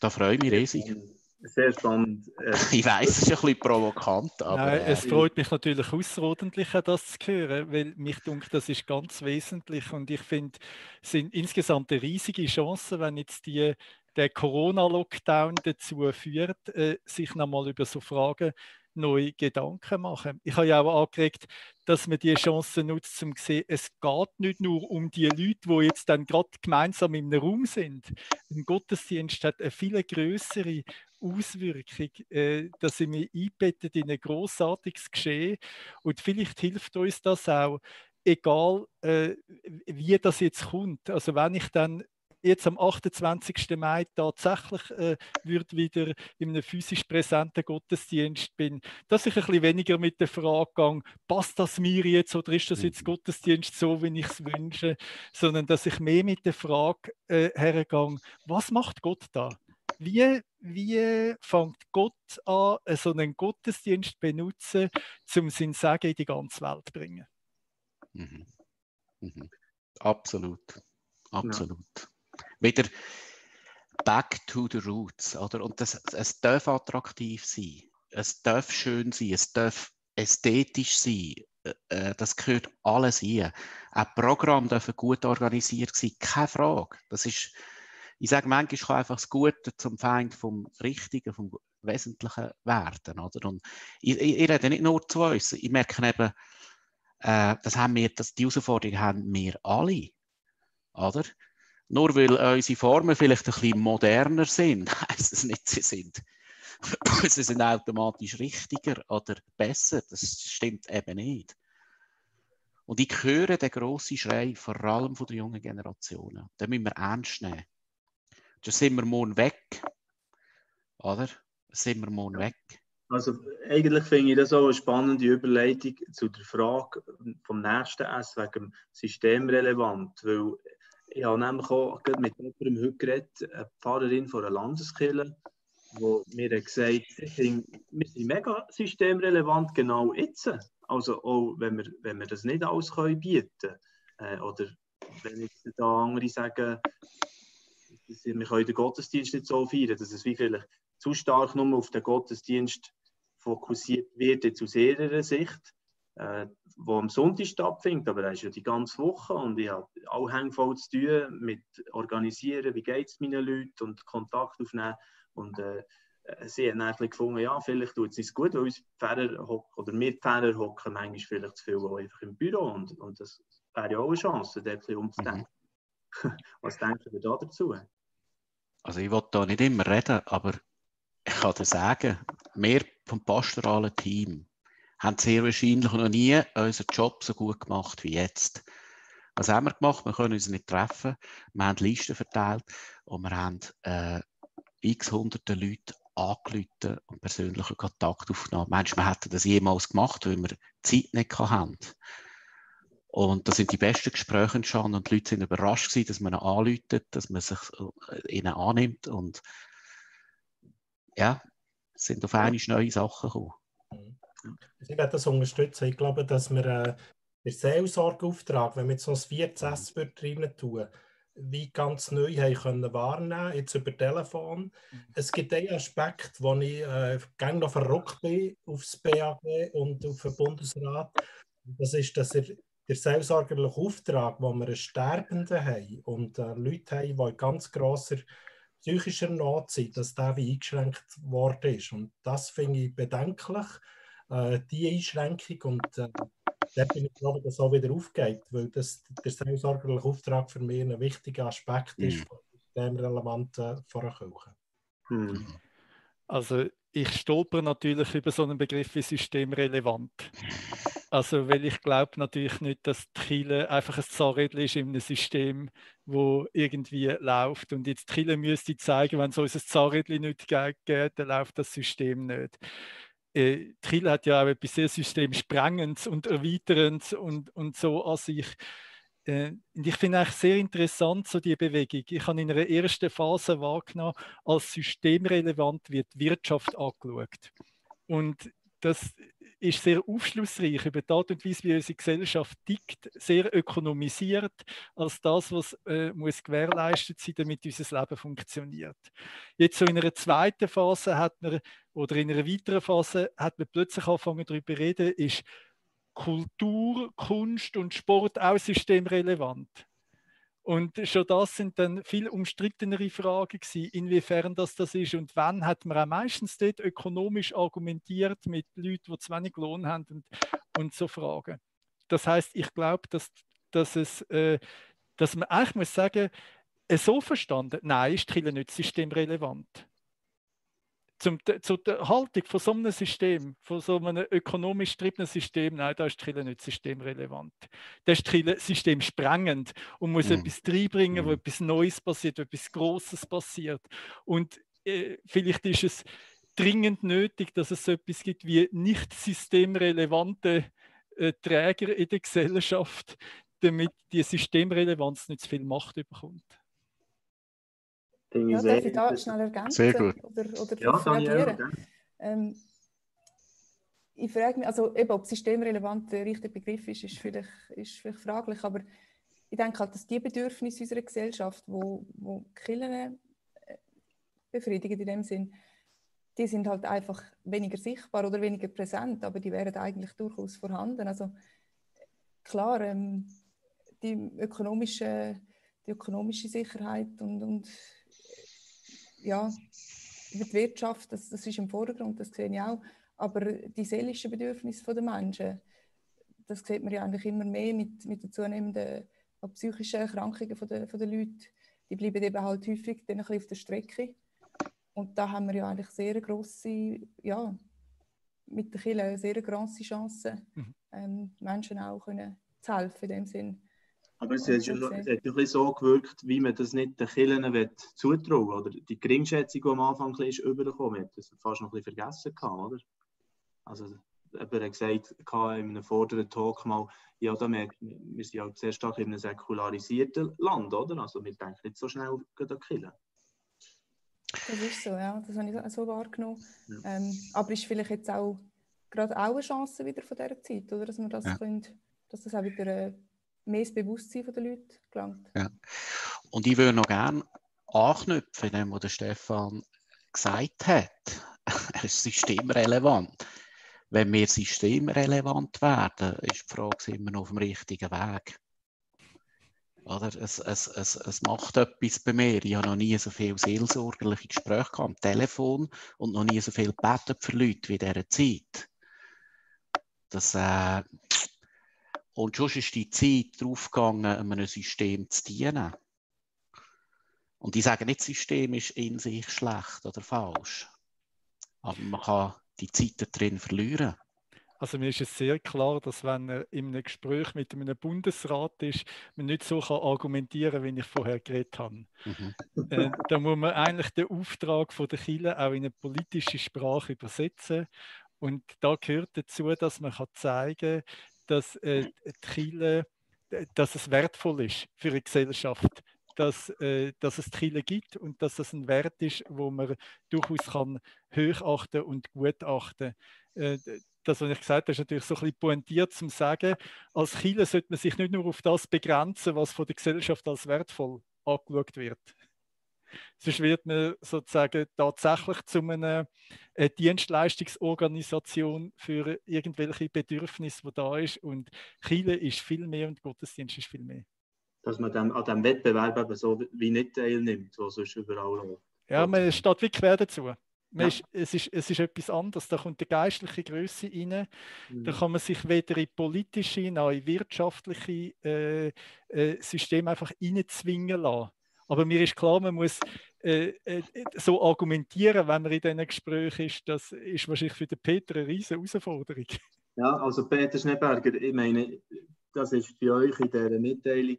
Da freue ich mich riesig sehr spannend. Äh, ich weiß, es ist ein bisschen provokant, aber. Nein, es freut mich natürlich außerordentlich, das zu hören, weil mich denke, das ist ganz wesentlich und ich finde, es sind insgesamt eine riesige Chance, wenn jetzt die, der Corona-Lockdown dazu führt, äh, sich nochmal über so Fragen neue Gedanken machen. Ich habe ja auch angeregt, dass man die Chance nutzt, um zu sehen, es geht nicht nur um die Leute, die jetzt dann gerade gemeinsam in einem Raum sind. Ein Gottesdienst hat eine viel größere Auswirkung, äh, dass sie mich einbettet in ein großartiges Geschehen und vielleicht hilft uns das auch, egal äh, wie das jetzt kommt. Also wenn ich dann jetzt am 28. Mai tatsächlich äh, wird wieder in einem physisch präsenten Gottesdienst bin, dass ich ein bisschen weniger mit der Frage gehe, passt das mir jetzt oder ist das jetzt mhm. Gottesdienst so, wie ich es wünsche, sondern dass ich mehr mit der Frage äh, hergehe, was macht Gott da? Wie, wie fängt Gott an, so einen Gottesdienst zu benutzen, um sein Segen in die ganze Welt zu bringen? Mhm. Mhm. Absolut. Absolut. Ja. Wieder back to the roots. Oder? Und das, es darf attraktiv sein. Es darf schön sein. Es darf ästhetisch sein. Äh, äh, das gehört alles hier. Ein Programm darf gut organisiert sein, keine Frage. Das ist, ich sage manchmal kann einfach das Gute zum Feind vom Richtigen, vom Wesentlichen werden. Oder? Und ich, ich, ich rede nicht nur zu uns. Ich merke eben, äh, das haben wir, das, die Herausforderung haben wir alle. Oder? Nur weil unsere Formen vielleicht ein bisschen moderner sind, heisst es nicht, sie sind, sie sind automatisch richtiger oder besser. Das stimmt eben nicht. Und ich höre den grossen Schrei, vor allem von der jungen Generationen. Den müssen wir ernst nehmen. Dann sind wir morgen weg. Oder? Sind wir morgen weg. Also eigentlich finde ich das auch eine spannende Überleitung zu der Frage vom nächsten S wegen systemrelevant, weil ich habe nämlich auch mit jemandem heute geredet, eine Pfarrerin von einer Landeskirche, die mir gesagt hat, wir sind mega systemrelevant genau jetzt. Also auch wenn wir, wenn wir das nicht alles können bieten können. Äh, oder wenn jetzt da andere sagen, wir können den Gottesdienst nicht so feiern, dass es wie vielleicht zu stark nur auf den Gottesdienst fokussiert wird, jetzt aus ihrer Sicht, äh, wo am Sonntag stattfindet, aber das ist ja die ganze Woche und ich habe auch voll zu tun mit organisieren, wie geht es meinen Leuten und Kontakt aufnehmen und äh, sie hat dann gefunden, ja, vielleicht tut es nicht gut, weil uns hocken, oder wir Pfarrer hocken manchmal vielleicht zu viel einfach im Büro und, und das wäre ja auch eine Chance, da ein umzudenken. Mhm. Was denken wir da dazu? Also ich will da nicht immer reden, aber ich kann dir sagen, wir vom pastoralen Team haben sehr wahrscheinlich noch nie unseren Job so gut gemacht wie jetzt. Was haben wir gemacht? Wir können uns nicht treffen. Wir haben Listen verteilt und wir haben äh, x hunderte Leute angerufen und persönlichen Kontakt aufgenommen. Meinst wir hätten das jemals gemacht, weil wir Zeit nicht hatten. Und da sind die besten Gespräche entstanden und die Leute sind überrascht gewesen, dass man anruft, dass man sich äh, ihnen annimmt und ja, es sind auf einmal neue Sachen gekommen. Ich werde das unterstützen. Ich glaube, dass wir äh, den Seelsorgeauftrag, wenn wir jetzt noch das 14 rein tun, wie ganz neu haben können wahrnehmen jetzt über Telefon. Mhm. Es gibt einen Aspekt, wo ich äh, gerne noch verrückt bin aufs BAG und auf den Bundesrat. Das ist, dass er der seelsorgerliche Auftrag, wo wir einen Sterbenden haben und äh, Leute haben, die in ganz grosser psychischer Not sind, dass der wie eingeschränkt worden ist. Und das finde ich bedenklich, äh, die Einschränkung. Und äh, da bin ich froh, dass es auch wieder aufgeht, weil das, der seelsorgerliche Auftrag für mich ein wichtiger Aspekt mhm. ist, dem relevanten vor der Kirche. Mhm. Also ich stolper natürlich über so einen Begriff wie systemrelevant. Also, weil ich glaube natürlich nicht, dass die Chile einfach ein Zahnrädchen ist in einem System, wo irgendwie läuft. Und jetzt die Chile müsste zeigen, wenn es unser Zahnrädchen nicht geht, dann läuft das System nicht. Äh, Chile hat ja auch etwas sehr systemsprengendes und erweiterndes und, und so an sich. Äh, und ich finde eigentlich sehr interessant so die Bewegung. Ich habe in einer ersten Phase wahrgenommen, als systemrelevant wird Wirtschaft angeschaut. Und das ist sehr aufschlussreich über die Art und Weise, wie unsere Gesellschaft tickt, sehr ökonomisiert als das, was äh, muss gewährleistet sein, damit unser Leben funktioniert. Jetzt so in einer zweiten Phase hat man, oder in einer weiteren Phase hat man plötzlich angefangen darüber zu reden, ist Kultur, Kunst und Sport auch systemrelevant. Und schon das sind dann viel umstrittenere Fragen gewesen, inwiefern das das ist. Und wann hat man auch meistens dort ökonomisch argumentiert mit Leuten, die zu wenig Lohn haben und, und so Fragen. Das heißt, ich glaube, dass, dass, äh, dass man eigentlich muss sagen, äh, so verstanden, nein, ist die nicht systemrelevant zum, zu der Haltung von so einem System, von so einem ökonomisch getriebenen System, nein, da ist die Kirche nicht systemrelevant. Da ist die Kirche systemsprengend und muss mhm. etwas reinbringen, wo mhm. etwas Neues passiert, wo etwas Großes passiert. Und äh, vielleicht ist es dringend nötig, dass es so etwas gibt wie nicht systemrelevante äh, Träger in der Gesellschaft, damit die Systemrelevanz nicht zu viel Macht bekommt. Ja, darf ich da schnell ergänzen? Sehr gut. Oder, oder Ja, reagieren? Ähm, ich frage mich, also eben, ob systemrelevant der richtige Begriff ist, ist vielleicht, ist vielleicht fraglich, aber ich denke halt, dass die Bedürfnisse unserer Gesellschaft, wo, wo die Kirchen äh, befriedigen in dem Sinn, die sind halt einfach weniger sichtbar oder weniger präsent, aber die wären eigentlich durchaus vorhanden. Also klar, ähm, die ökonomische, die ökonomische Sicherheit und, und ja, über die Wirtschaft, das, das ist im Vordergrund, das sehe ich auch. Aber die seelischen Bedürfnisse der Menschen, das sieht man ja eigentlich immer mehr mit, mit den zunehmenden psychischen Erkrankungen der, der Leute. Die bleiben eben halt häufig dann ein bisschen auf der Strecke. Und da haben wir ja eigentlich sehr grosse, ja, mit der Kirche sehr grosse Chance, Mhm. ähm, Menschen auch können zu helfen in dem Sinn. Aber es hat, ja, es hat ein bisschen so gewirkt, wie man das nicht den will zutrauen will. Oder die Geringschätzung, die am Anfang ist übergekommen hat, das hat fast noch ein bisschen vergessen gehabt, oder? Also, jemand hat gesagt in einem vorderen Talk mal, ja, da merkt wir sind ja sehr stark in einem säkularisierten Land, oder? Also, wir denken nicht so schnell an Kirche. Das ist so, ja, das habe ich so- so wahrgenommen. Ja. Ähm, aber ist vielleicht jetzt auch gerade auch eine Chance wieder von dieser Zeit, oder? Dass, wir das Ja. können, dass das auch wieder äh, mehr ins Bewusstsein der Leute gelangt. Und ich würde noch gerne anknüpfen, an dem, was der Stefan gesagt hat. Er ist systemrelevant. Wenn wir systemrelevant werden, ist die Frage, sind wir noch auf dem richtigen Weg? Oder? Es, es, es, es macht etwas bei mir. Ich habe noch nie so viele seelsorgerliche Gespräche am Telefon und noch nie so viel gebetet für Leute wie in dieser Zeit. Das, äh, und schon ist die Zeit draufgegangen, einem System zu dienen. Und ich sage nicht, das System ist in sich schlecht oder falsch. Aber man kann die Zeit da drin verlieren. Also mir ist es sehr klar, dass wenn er in einem Gespräch mit einem Bundesrat ist, man nicht so kann argumentieren wie ich vorher geredet habe. Mhm. Äh, da muss man eigentlich den Auftrag von der Kirche auch in eine politische Sprache übersetzen. Und da gehört dazu, dass man kann zeigen kann, dass äh, äh, dass es wertvoll ist für eine Gesellschaft, dass, äh, dass es Kirche gibt und dass das ein Wert ist, wo man durchaus kann hochachten und gutachten. Äh, das, was ich gesagt habe, ist natürlich so ein bisschen pointiert zum Sagen, als Kirche sollte man sich nicht nur auf das begrenzen, was von der Gesellschaft als wertvoll angeschaut wird. Sonst wird man sozusagen tatsächlich zu einer äh, Dienstleistungsorganisation für irgendwelche Bedürfnisse, die da ist. Und Kirche ist viel mehr und Gottesdienst ist viel mehr. Dass man dem, an diesem Wettbewerb eben so wie nicht teilnimmt, was sonst überall läuft. Ja, man steht wie quer dazu. Ja. ist, es, ist, es ist etwas anderes. Da kommt die geistliche Größe rein. Mhm. Da kann man sich weder in politische noch in wirtschaftliche äh, äh, Systeme einfach reinzwingen lassen. Aber mir ist klar, man muss äh, äh, so argumentieren, wenn man in diesen Gesprächen ist. Das ist wahrscheinlich für den Peter eine riesige Herausforderung. Ja, also Peter Schneeberger, ich meine, das ist bei euch in dieser Mitteilung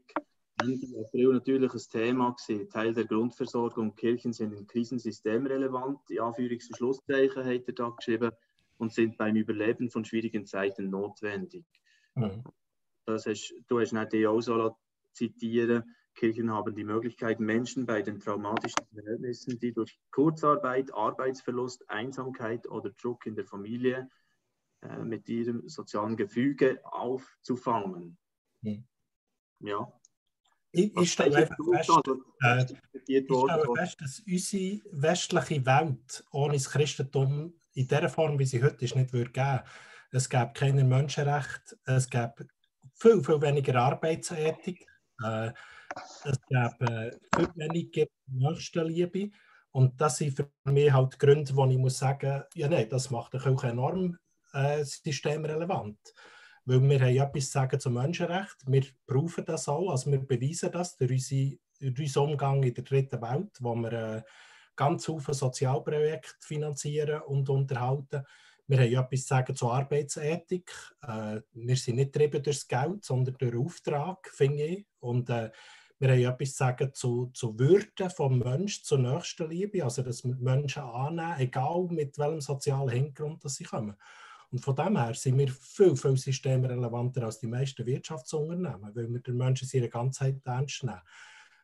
Ende April natürlich ein Thema gewesen. Teil der Grundversorgung Kirchen sind in Krisensystem relevant. Die Anführungs- und Schlusszeichen hat er da geschrieben und sind beim Überleben von schwierigen Zeiten notwendig. Mhm. Das hast, du hast nicht die auch so zitieren. Kirchen haben die Möglichkeit, Menschen bei den traumatischen Verhältnissen, die durch Kurzarbeit, Arbeitsverlust, Einsamkeit oder Druck in der Familie äh, mit ihrem sozialen Gefüge aufzufangen. Mhm. Ja. Ich, ich stelle einfach fest, äh, äh, Ich stelle fest, dass unsere westliche Welt ohne das Christentum in der Form, wie sie heute ist, nicht würde geben. Es gäbe keine Menschenrechte, es gäbe viel, viel weniger Arbeitsethik, äh, es gäbe äh, viel weniger Nächstenliebe. Und das sind für mich halt Gründe, wo ich muss sagen, ja nein, das macht eine Kirche enorm äh, systemrelevant. Weil wir haben etwas zu sagen zum Menschenrecht, wir brauchen das auch, also wir beweisen das durch unsere unseren Umgang in der dritten Welt, wo wir äh, ganz viele Sozialprojekte finanzieren und unterhalten. Wir haben etwas zu sagen zur Arbeitsethik. Äh, wir sind nicht getrieben durch das Geld, sondern durch den Auftrag, finde ich. Und äh, wir haben etwas zu sagen zu, zu Würde vom Menschen, zur Nächstenliebe, also dass wir Menschen annehmen, egal mit welchem sozialen Hintergrund dass sie kommen. Und von dem her sind wir viel, viel systemrelevanter als die meisten Wirtschaftsunternehmen, weil wir den Menschen in ihrer Ganzheit ernst nehmen.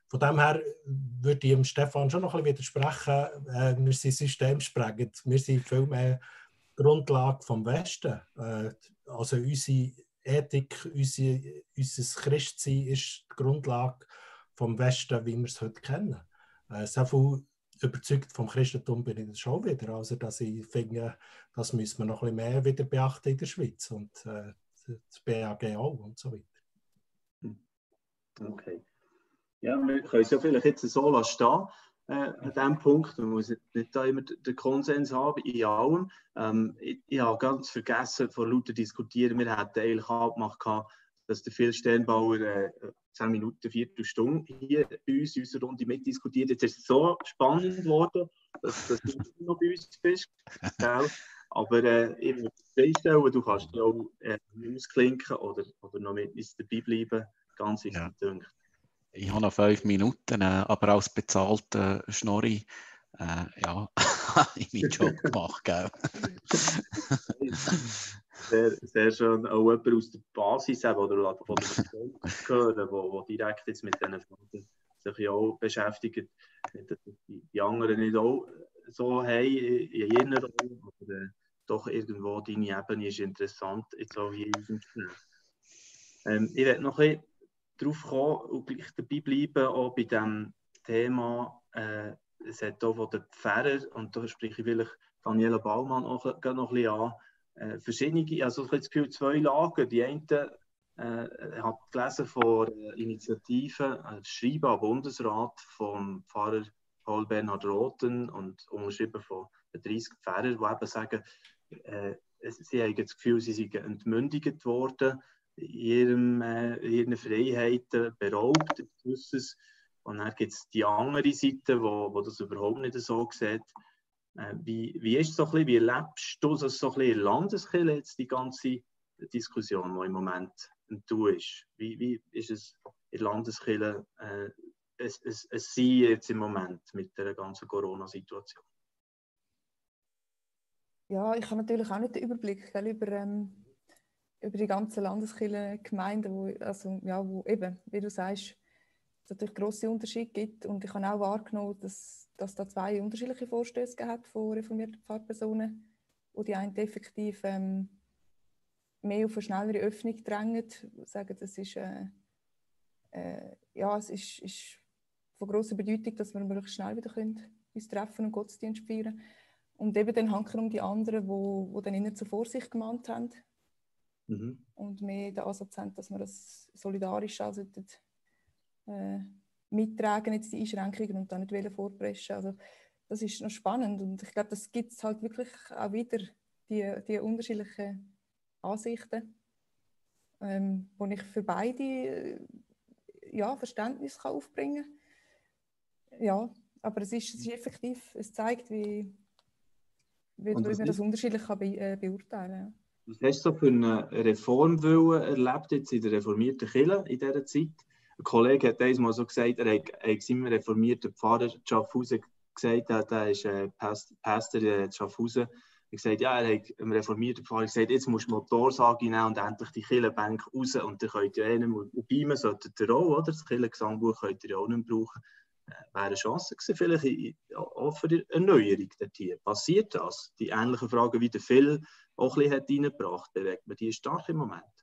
von dem her würde ich dem Stefan schon noch ein bisschen widersprechen. Äh, wir sind systemsprengend. Wir sind viel mehr Grundlage vom Westen. Äh, also unsere Ethik, unsere, unser Christsein ist die Grundlage vom Westen, wie wir es heute kennen. Äh, so viel überzeugt vom Christentum bin ich schon wieder. Also, dass ich finde, das müssen wir noch ein bisschen mehr wieder beachten in der Schweiz und äh, das BAG auch und so weiter. Hm. Okay. Ja, wir können es ja vielleicht jetzt so stehen äh, an diesem Punkt. Man muss nicht da immer den Konsens haben in allem. Ähm, ich, ich habe ganz vergessen, vor lauter diskutieren, wir hatten eigentlich abgemacht, dass der Phil Sternbauer äh, 10 Minuten, Viertelstunde hier bei uns in unserer Runde mitdiskutiert. Jetzt ist es so spannend geworden, dass, dass du noch bei uns bist. Aber äh, ich würde freistellen, du kannst dich auch äh, ausklinken oder, oder noch mit uns dabei bleiben. Ganz wichtig, ja. Ich habe noch fünf Minuten, äh, aber als bezahlter Schnorri äh, ja, Job gemacht. Gell? sehr, sehr schön. Auch jemand aus der Basis eben, oder von der hören, der wo direkt jetzt mit diesen Fragen sich auch beschäftigt. Die, die anderen nicht auch so haben in ihren Rollen, aber äh, doch irgendwo deine Ebene ist interessant, jetzt auch hier in. Ähm, ich werde noch ein bisschen darauf kommen und gleich dabei bleiben, auch bei dem Thema, äh, es hat auch von den Pfarrer, und da spreche ich vielleicht Daniela Baumann auch noch ein bisschen an, äh, verschiedene, also ich habe das Gefühl, zwei Lager. Die eine äh, hat gelesen von Initiativen, äh, Schreiben am Bundesrat vom Pfarrer Paul Bernhard Roten und unterschrieben von 30 Pfarrern, die eben sagen, äh, sie haben das Gefühl, sie sind entmündigt worden, ihrem, äh, ihren Freiheiten beraubt, gewisses. Und dann gibt es die andere Seite, wo, wo das überhaupt nicht so sieht. Äh, wie, wie ist so bisschen, wie erlebst du das so ein bisschen in Landeskirche jetzt, die ganze Diskussion, die im Moment im Du ist? Wie, wie ist es in Landeskirche äh, es, es, es Sein jetzt im Moment mit der ganzen Corona-Situation? Ja, ich habe natürlich auch nicht den Überblick gell, über, ähm, über die ganzen Landeskirchen, Gemeinden, wo, also, ja, wo eben, wie du sagst, natürlich grosse Unterschiede gibt. Und ich habe auch wahrgenommen, dass dass da zwei unterschiedliche Vorstöße gehabt von reformierten Pfarrpersonen, wo die einen effektiv ähm, mehr auf eine schnellere Öffnung drängen, sagen, das ist, äh, äh, ja, es ist, ist von grosser Bedeutung, dass wir möglichst schnell wieder können, uns treffen und Gottesdienst feiern Und eben dann hanken um die anderen, wo, wo dann ihnen zur Vorsicht gemahnt haben mhm. und mehr den Ansatz haben, dass wir das solidarisch auch äh, mittragen, jetzt die Einschränkungen und dann nicht vorpreschen. Also das ist noch spannend und ich glaube, das gibt es halt wirklich auch wieder, die, die unterschiedlichen Ansichten, ähm, wo ich für beide äh, ja, Verständnis kann aufbringen kann. Ja, aber es ist, es ist effektiv, es zeigt, wie, wie man das unterschiedlich kann be, äh, beurteilen kann. Was hast du für eine Reformwille erlebt jetzt in der reformierten Kirche in dieser Zeit? Ein Kollege hat einmal so gesagt, er hat, er seinem reformierten Pfarrer Schaffhausen gesagt, der, der ist äh, Pastor in Schaffhausen, er hat gesagt, ja, er hat einem reformierten Pfarrer gesagt, jetzt musst du Motorsage nehmen und endlich die Killenbank raus und dann könnt ihr einen und beamen solltet ihr auch, oder? Das Killengesangbuch könnt ihr auch nicht brauchen. Äh, wäre eine Chance gewesen, vielleicht auch für die Erneuerung der Tiere. Passiert das? Die ähnlichen Fragen, wie der Phil auch ein bisschen hat reingebracht, bewegt man die stark im Moment?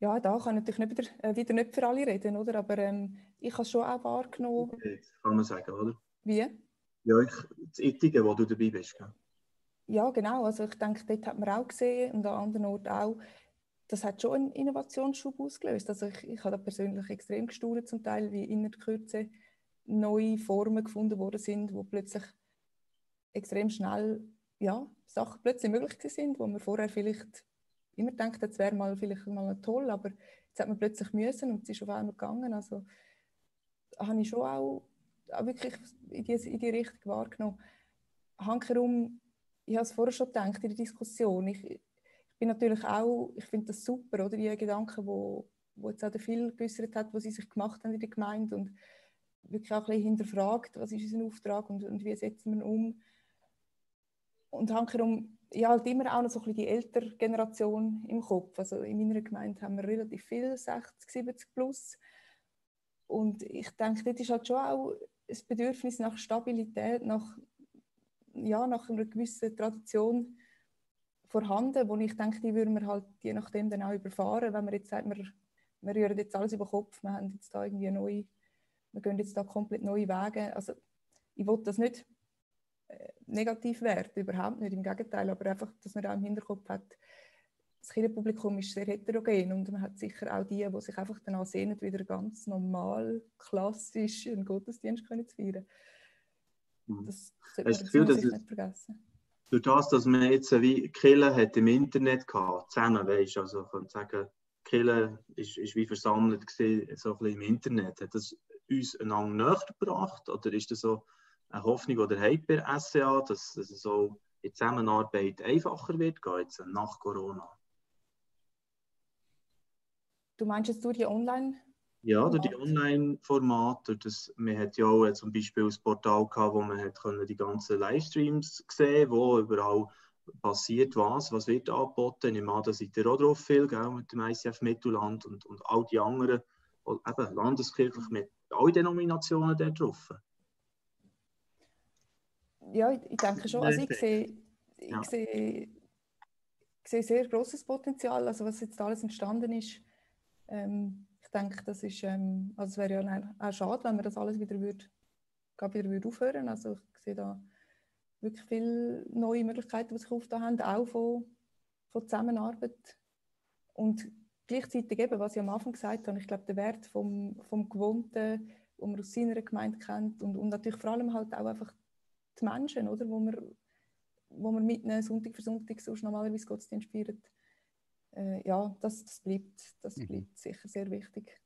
Ja, da kann ich natürlich nicht wieder, äh, wieder nicht für alle reden, oder? aber ähm, ich habe es schon auch wahrgenommen. Okay, kann man sagen, oder? Wie? Ja, ich, das Ettige, wo du dabei bist. Gell? Ja, genau. Also ich denke, dort hat man auch gesehen und an anderen Orten auch, das hat schon einen Innovationsschub ausgelöst. Also ich, ich habe da persönlich extrem gestaunt zum Teil, wie in der Kürze neue Formen gefunden worden sind, wo plötzlich extrem schnell ja, Sachen plötzlich möglich sind, wo man vorher vielleicht immer gedacht, das wäre mal vielleicht mal toll, aber jetzt hat man plötzlich müssen und es ist auf einmal gegangen. Also habe ich schon auch, auch wirklich in die, in die Richtung wahrgenommen. Hankerum, ich habe es vorher schon gedacht in der Diskussion, ich, ich bin natürlich auch, ich finde das super, oder, die Gedanken, wo, wo jetzt auch viel geäußert hat, was sie sich gemacht haben in der Gemeinde und wirklich auch ein bisschen hinterfragt, was ist unser Auftrag und, und wie setzen wir ihn um. Und hankerum, ja, halt immer auch noch so ein bisschen die ältere Generation im Kopf. Also in meiner Gemeinde haben wir relativ viel 60, 70 plus. Und ich denke, dort ist halt schon auch das Bedürfnis nach Stabilität, nach, ja, nach einer gewissen Tradition vorhanden, wo ich denke, die würden wir halt je nachdem dann auch überfahren, wenn man jetzt sagt, wir, wir rühren jetzt alles über den Kopf, wir haben jetzt da irgendwie neu, wir gehen jetzt da komplett neue Wege. Also ich will das nicht negativ werten, überhaupt nicht, im Gegenteil, aber einfach, dass man auch im Hinterkopf hat, das Kirchenpublikum ist sehr heterogen und man hat sicher auch die, die sich einfach danach sehnen, wieder ganz normal, klassisch einen Gottesdienst können zu feiern. Mhm. Das sollte das Gefühl, man es- nicht vergessen. Durch das, dass man jetzt wie Kille hat im Internet gehabt, zusammen, weißt du, also könnte sagen, Kille ist, ist wie versammelt gewesen, so ein bisschen im Internet. Hat das uns einander näher gebracht oder ist das so eine Hoffnung oder Hype bei SCA, dass es so in Zusammenarbeit einfacher wird, jetzt nach Corona? Du meinst jetzt durch die Online- Ja, durch die Format. Online-Formate. Das, man hat ja auch äh, zum Beispiel ein Portal gehabt, wo man hat können die ganzen Livestreams sehen wo überall passiert was, was wird angeboten. Ich an, da seid ihr auch drauf viel, gell, mit dem ICF Mittelland und, und all die anderen, eben landeskirchlich mit all Denominationen da drauf. Ja, ich, denke schon. Also ich sehe, ich Ja. sehe, ich sehe sehr großes Potenzial, also was jetzt alles entstanden ist. Ähm, ich denke, das ist, ähm, also es wäre ja auch schade, wenn wir das alles wieder gerade wieder aufhören. Also ich sehe da wirklich viele neue Möglichkeiten, die sich aufgetan haben, auch von, von Zusammenarbeit. Und gleichzeitig eben, was ich am Anfang gesagt habe, ich glaube, der Wert vom, vom Gewohnten, wo man aus seiner Gemeinde kennt und, und natürlich vor allem halt auch einfach die Menschen, oder, wo wir, wo wir mitnehmen, Sonntag für Sonntag sonst normalerweise Gottesdienst feiern. Äh, ja, das, das, bleibt, das Mhm. bleibt sicher sehr wichtig.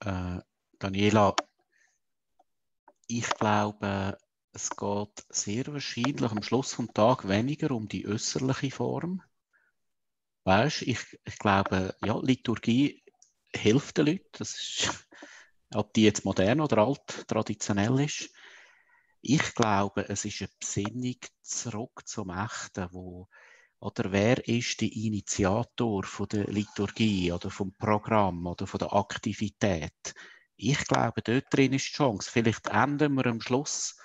Äh, Daniela, ich glaube, es geht sehr wahrscheinlich am Schluss vom Tag weniger um die äußerliche Form. Weißt, ich, ich glaube, ja, Liturgie hilft den Leuten. Das ist, ob die jetzt modern oder alt, traditionell ist. Ich glaube, es ist eine Besinnung zurück zum Echten, wo oder wer ist der Initiator von der Liturgie oder vom Programm oder von der Aktivität? Ich glaube, dort drin ist die Chance. Vielleicht enden wir am Schluss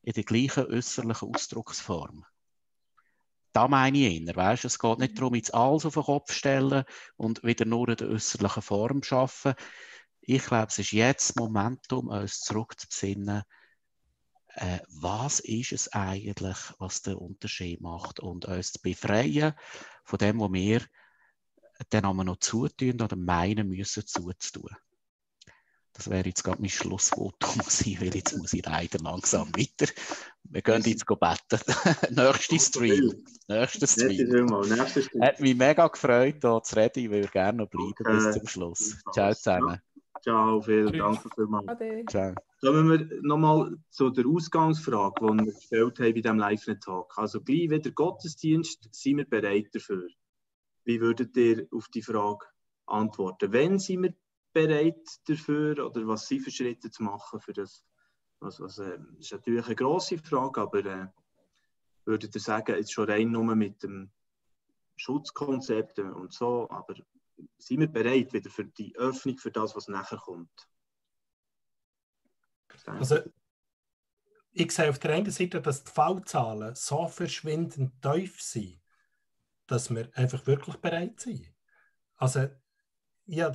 in der gleichen äußerlichen Ausdrucksform. Da meine ich eher, weißt, es geht nicht darum, jetzt alles auf den Kopf zu stellen und wieder nur in der äußerlichen Form zu schaffen. Ich glaube, es ist jetzt das Momentum, uns zurückzubesinnen, äh, was ist es eigentlich, was den Unterschied macht und uns zu befreien von dem, was wir dann aber noch zutun oder meinen müssen zuzutun. Das wäre jetzt gerade mein Schlussvotum gewesen, weil jetzt muss ich leider langsam weiter. Wir gehen jetzt beten. Nächster Stream. Nächster Stream. Hat mich mega gefreut, hier zu reden. Ich würde gerne noch bleiben Okay. bis zum Schluss. Ciao zusammen. Ciao, vielen Tschüss. Dank vielmals. Ade. Ciao. Kommen wir nochmal zu der Ausgangsfrage, die wir gestellt haben bei diesem Live-Talk. Also gleich wieder Gottesdienst, sind wir bereit dafür? Wie würdet ihr auf die Frage antworten? Wenn sind wir bereit dafür oder was sind für Schritte zu machen für das? Was, was, äh, das ist natürlich eine grosse Frage, aber äh, würdet ihr sagen, jetzt schon rein nur mit dem Schutzkonzept und so, aber sind wir bereit wieder für die Öffnung, für das, was nachher kommt? Also, ich sehe auf der einen Seite, dass die Fallzahlen so verschwindend tief sind, dass wir einfach wirklich bereit sind. Also, ja,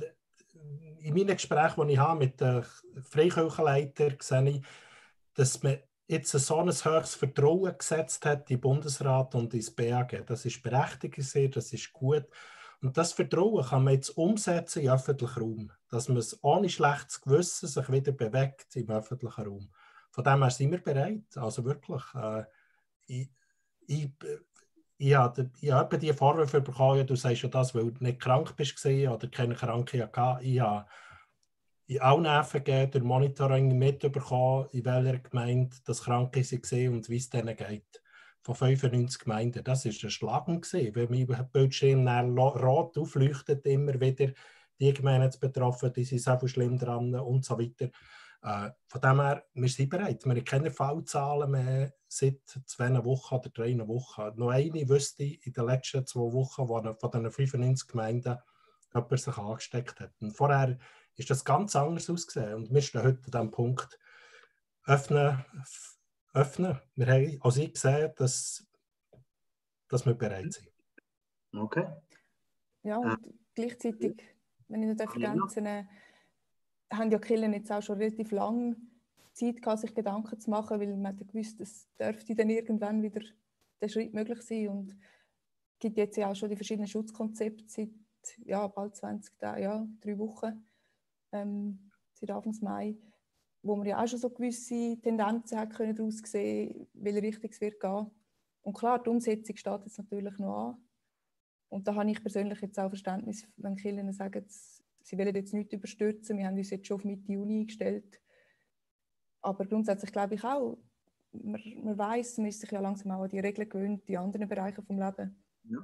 in meinen Gesprächen, die ich habe mit den Freikirchenleitern, sehe ich, dass man jetzt so ein höchstes Vertrauen gesetzt hat in den Bundesrat und ins BAG. Das ist berechtigt, das ist gut. Und das Vertrauen kann man jetzt umsetzen im öffentlichen Raum, dass man es ohne schlechtes Gewissen sich wieder bewegt im öffentlichen Raum. Von dem her sind wir bereit. Also wirklich, äh, ich, ich, ich habe, ich habe die Vorwürfe bekommen, du sagst ja das, weil du nicht krank bist oder keine Krankheit hatte. Ich habe in allen FG durch Monitoring mitbekommen, in welcher Gemeinde das Kranke waren und wie es denen geht. Von 95 Gemeinden. Das war ein Schlagen, gewesen, weil mein Bildschirm dann lo- rot aufleuchtet, immer wieder. Die Gemeinden jetzt betroffen, die sind so viel schlimm dran und so weiter. Äh, von dem her, wir sind bereit. Wir haben keine Fallzahlen mehr seit zwei Wochen oder drei Wochen. Noch eine wüsste ich in den letzten zwei Wochen, wo von diesen 95 Gemeinden jemand sich angesteckt hat. Und vorher ist das ganz anders ausgesehen. Und wir stehen heute an diesem Punkt, öffnen, öffnen. Wir haben, also ich gesehen, dass, dass wir bereit sind. Okay. Ja, und äh, gleichzeitig, wenn ich nicht ergänzen darf, haben ja Killen jetzt auch schon relativ lange Zeit gehabt, sich Gedanken zu machen, weil man gewusst, es dürfte dann irgendwann wieder der Schritt möglich sein und es gibt jetzt ja auch schon die verschiedenen Schutzkonzepte seit ja, bald 20 Tagen, ja, drei Wochen, ähm, seit Anfang Mai, wo man ja auch schon so gewisse Tendenzen hat können daraus sehen, welche Richtung es wird gehen. Und klar, die Umsetzung steht jetzt natürlich noch an. Und da habe ich persönlich jetzt auch Verständnis, wenn Kirchen sagen, sie wollen jetzt nicht überstürzen, wir haben uns jetzt schon auf Mitte Juni eingestellt. Aber grundsätzlich glaube ich auch, man, man weiß, man ist sich ja langsam auch an die Regeln gewöhnt, die anderen Bereiche des Lebens. Ja.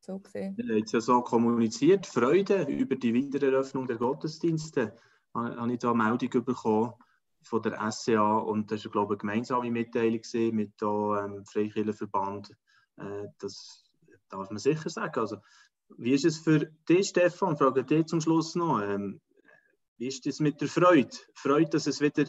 So gesehen. Wir haben ja so kommuniziert, Freude über die Wiedereröffnung der Gottesdienste. Habe ich da eine Meldung bekommen von der SCA und das war, glaube ich, eine gemeinsame Mitteilung mit dem ähm, Freikirchenverband. Äh, das darf man sicher sagen. Also, wie ist es für dich, Stefan? Frage dich zum Schluss noch. Ähm, wie ist es mit der Freude? Freude, dass es wieder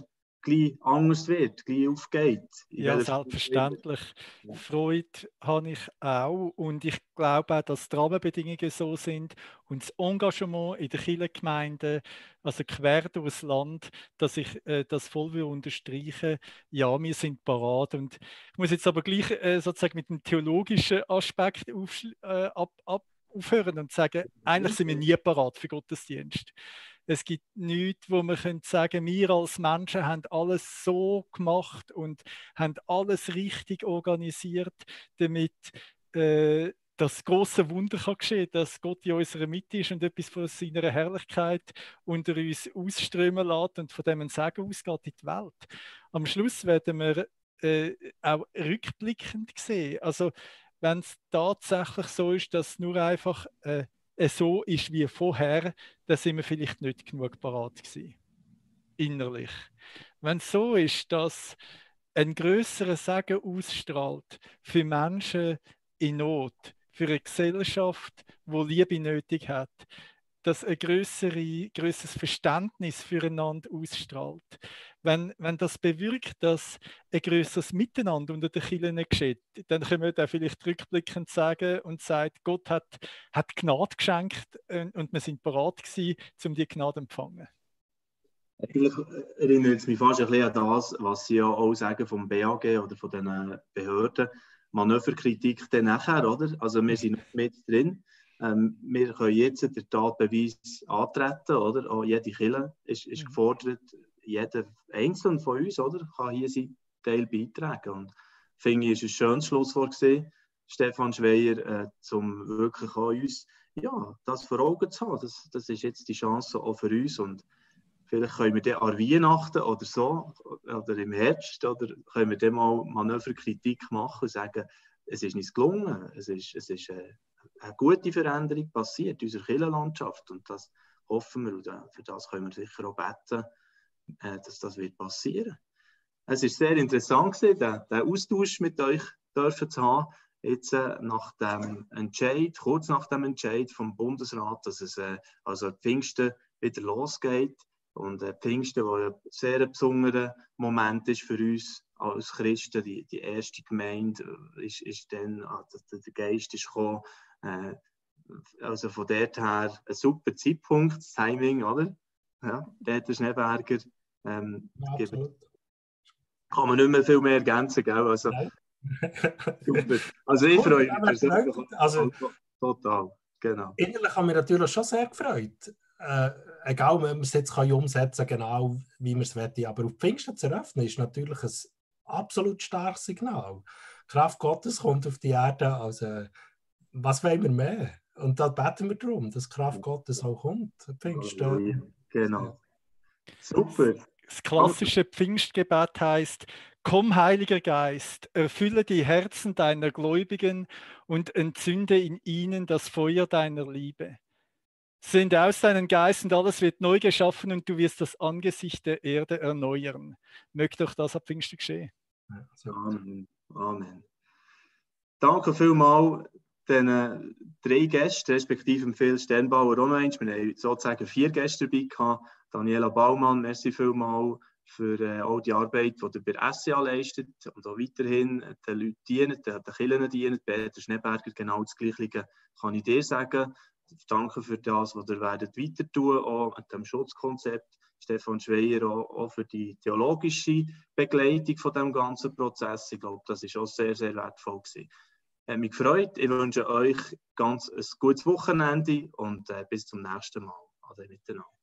gleich anders wird, gleich aufgeht. Ja, selbstverständlich. Ja. Freude habe ich auch und ich glaube auch, dass die Rahmenbedingungen so sind und das Engagement in der Kirchengemeinde, also quer durchs Land, dass ich äh, das voll will unterstreichen Ja, wir sind parat und ich muss jetzt aber gleich äh, sozusagen mit dem theologischen Aspekt auf, äh, ab, ab, aufhören und sagen, eigentlich sind wir nie parat für Gottesdienst. Es gibt nichts, wo man sagen sagen wir als Menschen haben alles so gemacht und haben alles richtig organisiert, damit äh, das große Wunder kann geschehen, dass Gott in unserer Mitte ist und etwas von seiner Herrlichkeit unter uns ausströmen lässt und von dem ein Segen ausgeht in die Welt. Am Schluss werden wir äh, auch rückblickend sehen. Also wenn es tatsächlich so ist, dass nur einfach äh, so ist wie vorher, dann sind wir vielleicht nicht genug parat gewesen. Innerlich. Wenn es so ist, dass ein größerer Segen ausstrahlt für Menschen in Not, für eine Gesellschaft, wo Liebe nötig hat, dass ein größeres Verständnis füreinander ausstrahlt. Wenn, wenn das bewirkt, dass ein größeres Miteinander unter den Kindern geschieht, dann können wir da vielleicht rückblickend sagen und sagen, Gott hat, hat Gnade geschenkt äh, und wir sind bereit gewesen, um die Gnade zu empfangen. Eigentlich erinnert es mich fast ein bisschen an das, was Sie ja auch sagen vom BAG oder von den Behörden. Manöverkritik dann nachher, oder? Also wir sind noch mit drin. Ähm, wir können jetzt den Tatbeweis antreten, oder? Auch jede Kille ist, ist mhm. gefordert, jeder Einzelne von uns, oder? Kann hier seinen Teil beitragen. Und finde ich, ist ein schönes Schlusswort gesehen, Stefan Schweier, äh, um wirklich auch uns ja, das vor Augen zu haben. Das, das ist jetzt die Chance auch für uns. Und vielleicht können wir dann an Weihnachten oder so, oder im Herbst, oder können wir dann mal Manöverkritik machen und sagen, es ist nicht gelungen, es ist, es ist äh, eine gute Veränderung passiert in unserer Kirchenlandschaft und das hoffen wir und für das können wir sicher auch beten, äh, dass das wird passieren. Es ist sehr interessant gewesen, den, Austausch mit euch dürfen zu haben. Jetzt äh, nach dem Entscheid, kurz nach dem Entscheid vom Bundesrat, dass es äh, also Pfingsten wieder losgeht und äh, Pfingsten, wo ein sehr besonderer Moment ist für uns als Christen, die, die erste Gemeinde ist, ist dann, also der Geist ist gekommen, äh, also von dort her ein super Zeitpunkt, das Timing, oder? Ja, der Schneeberger. Ähm, ja, kann man nicht mehr viel mehr ergänzen, gell? Also, super. Also ich freue mich persönlich also, total. Genau. Innerlich haben wir natürlich schon sehr gefreut. Äh, egal, wenn man es jetzt kann umsetzen kann, genau wie man es möchte. Aber auf Pfingsten zu eröffnen, ist natürlich ein absolut starkes Signal. Die Kraft Gottes kommt auf die Erde. Also, was wollen wir mehr? Und da beten wir darum, dass die Kraft Gottes auch kommt. Pfingsten. Genau. Super. Das klassische Pfingstgebet heißt, Komm, Heiliger Geist, erfülle die Herzen deiner Gläubigen und entzünde in ihnen das Feuer deiner Liebe. Sende aus deinen Geist und alles wird neu geschaffen und du wirst das Angesicht der Erde erneuern. Mögt doch das ab Pfingsten geschehen. Amen. Amen. Danke vielmals den drei Gästen, respektive Phil Sternbauer auch noch eins. Wir haben sozusagen vier Gäste dabei gehabt. Daniela Baumann, merci vielmals für äh, all die Arbeit, die ihr bei SCA leistet und auch weiterhin den Leuten dienen, den, den Kirchen dienen. Peter Schneeberger, genau das Gleiche kann ich dir sagen. Danke für das, was ihr werdet weiter tun, auch mit dem Schutzkonzept. Stefan Schweier auch, auch, für die theologische Begleitung von dem ganzen Prozess. Ich glaube, das ist auch sehr, sehr wertvoll gewesen. Hat mich gefreut. Ich wünsche euch ganz ein gutes Wochenende und äh, bis zum nächsten Mal. Ade miteinander.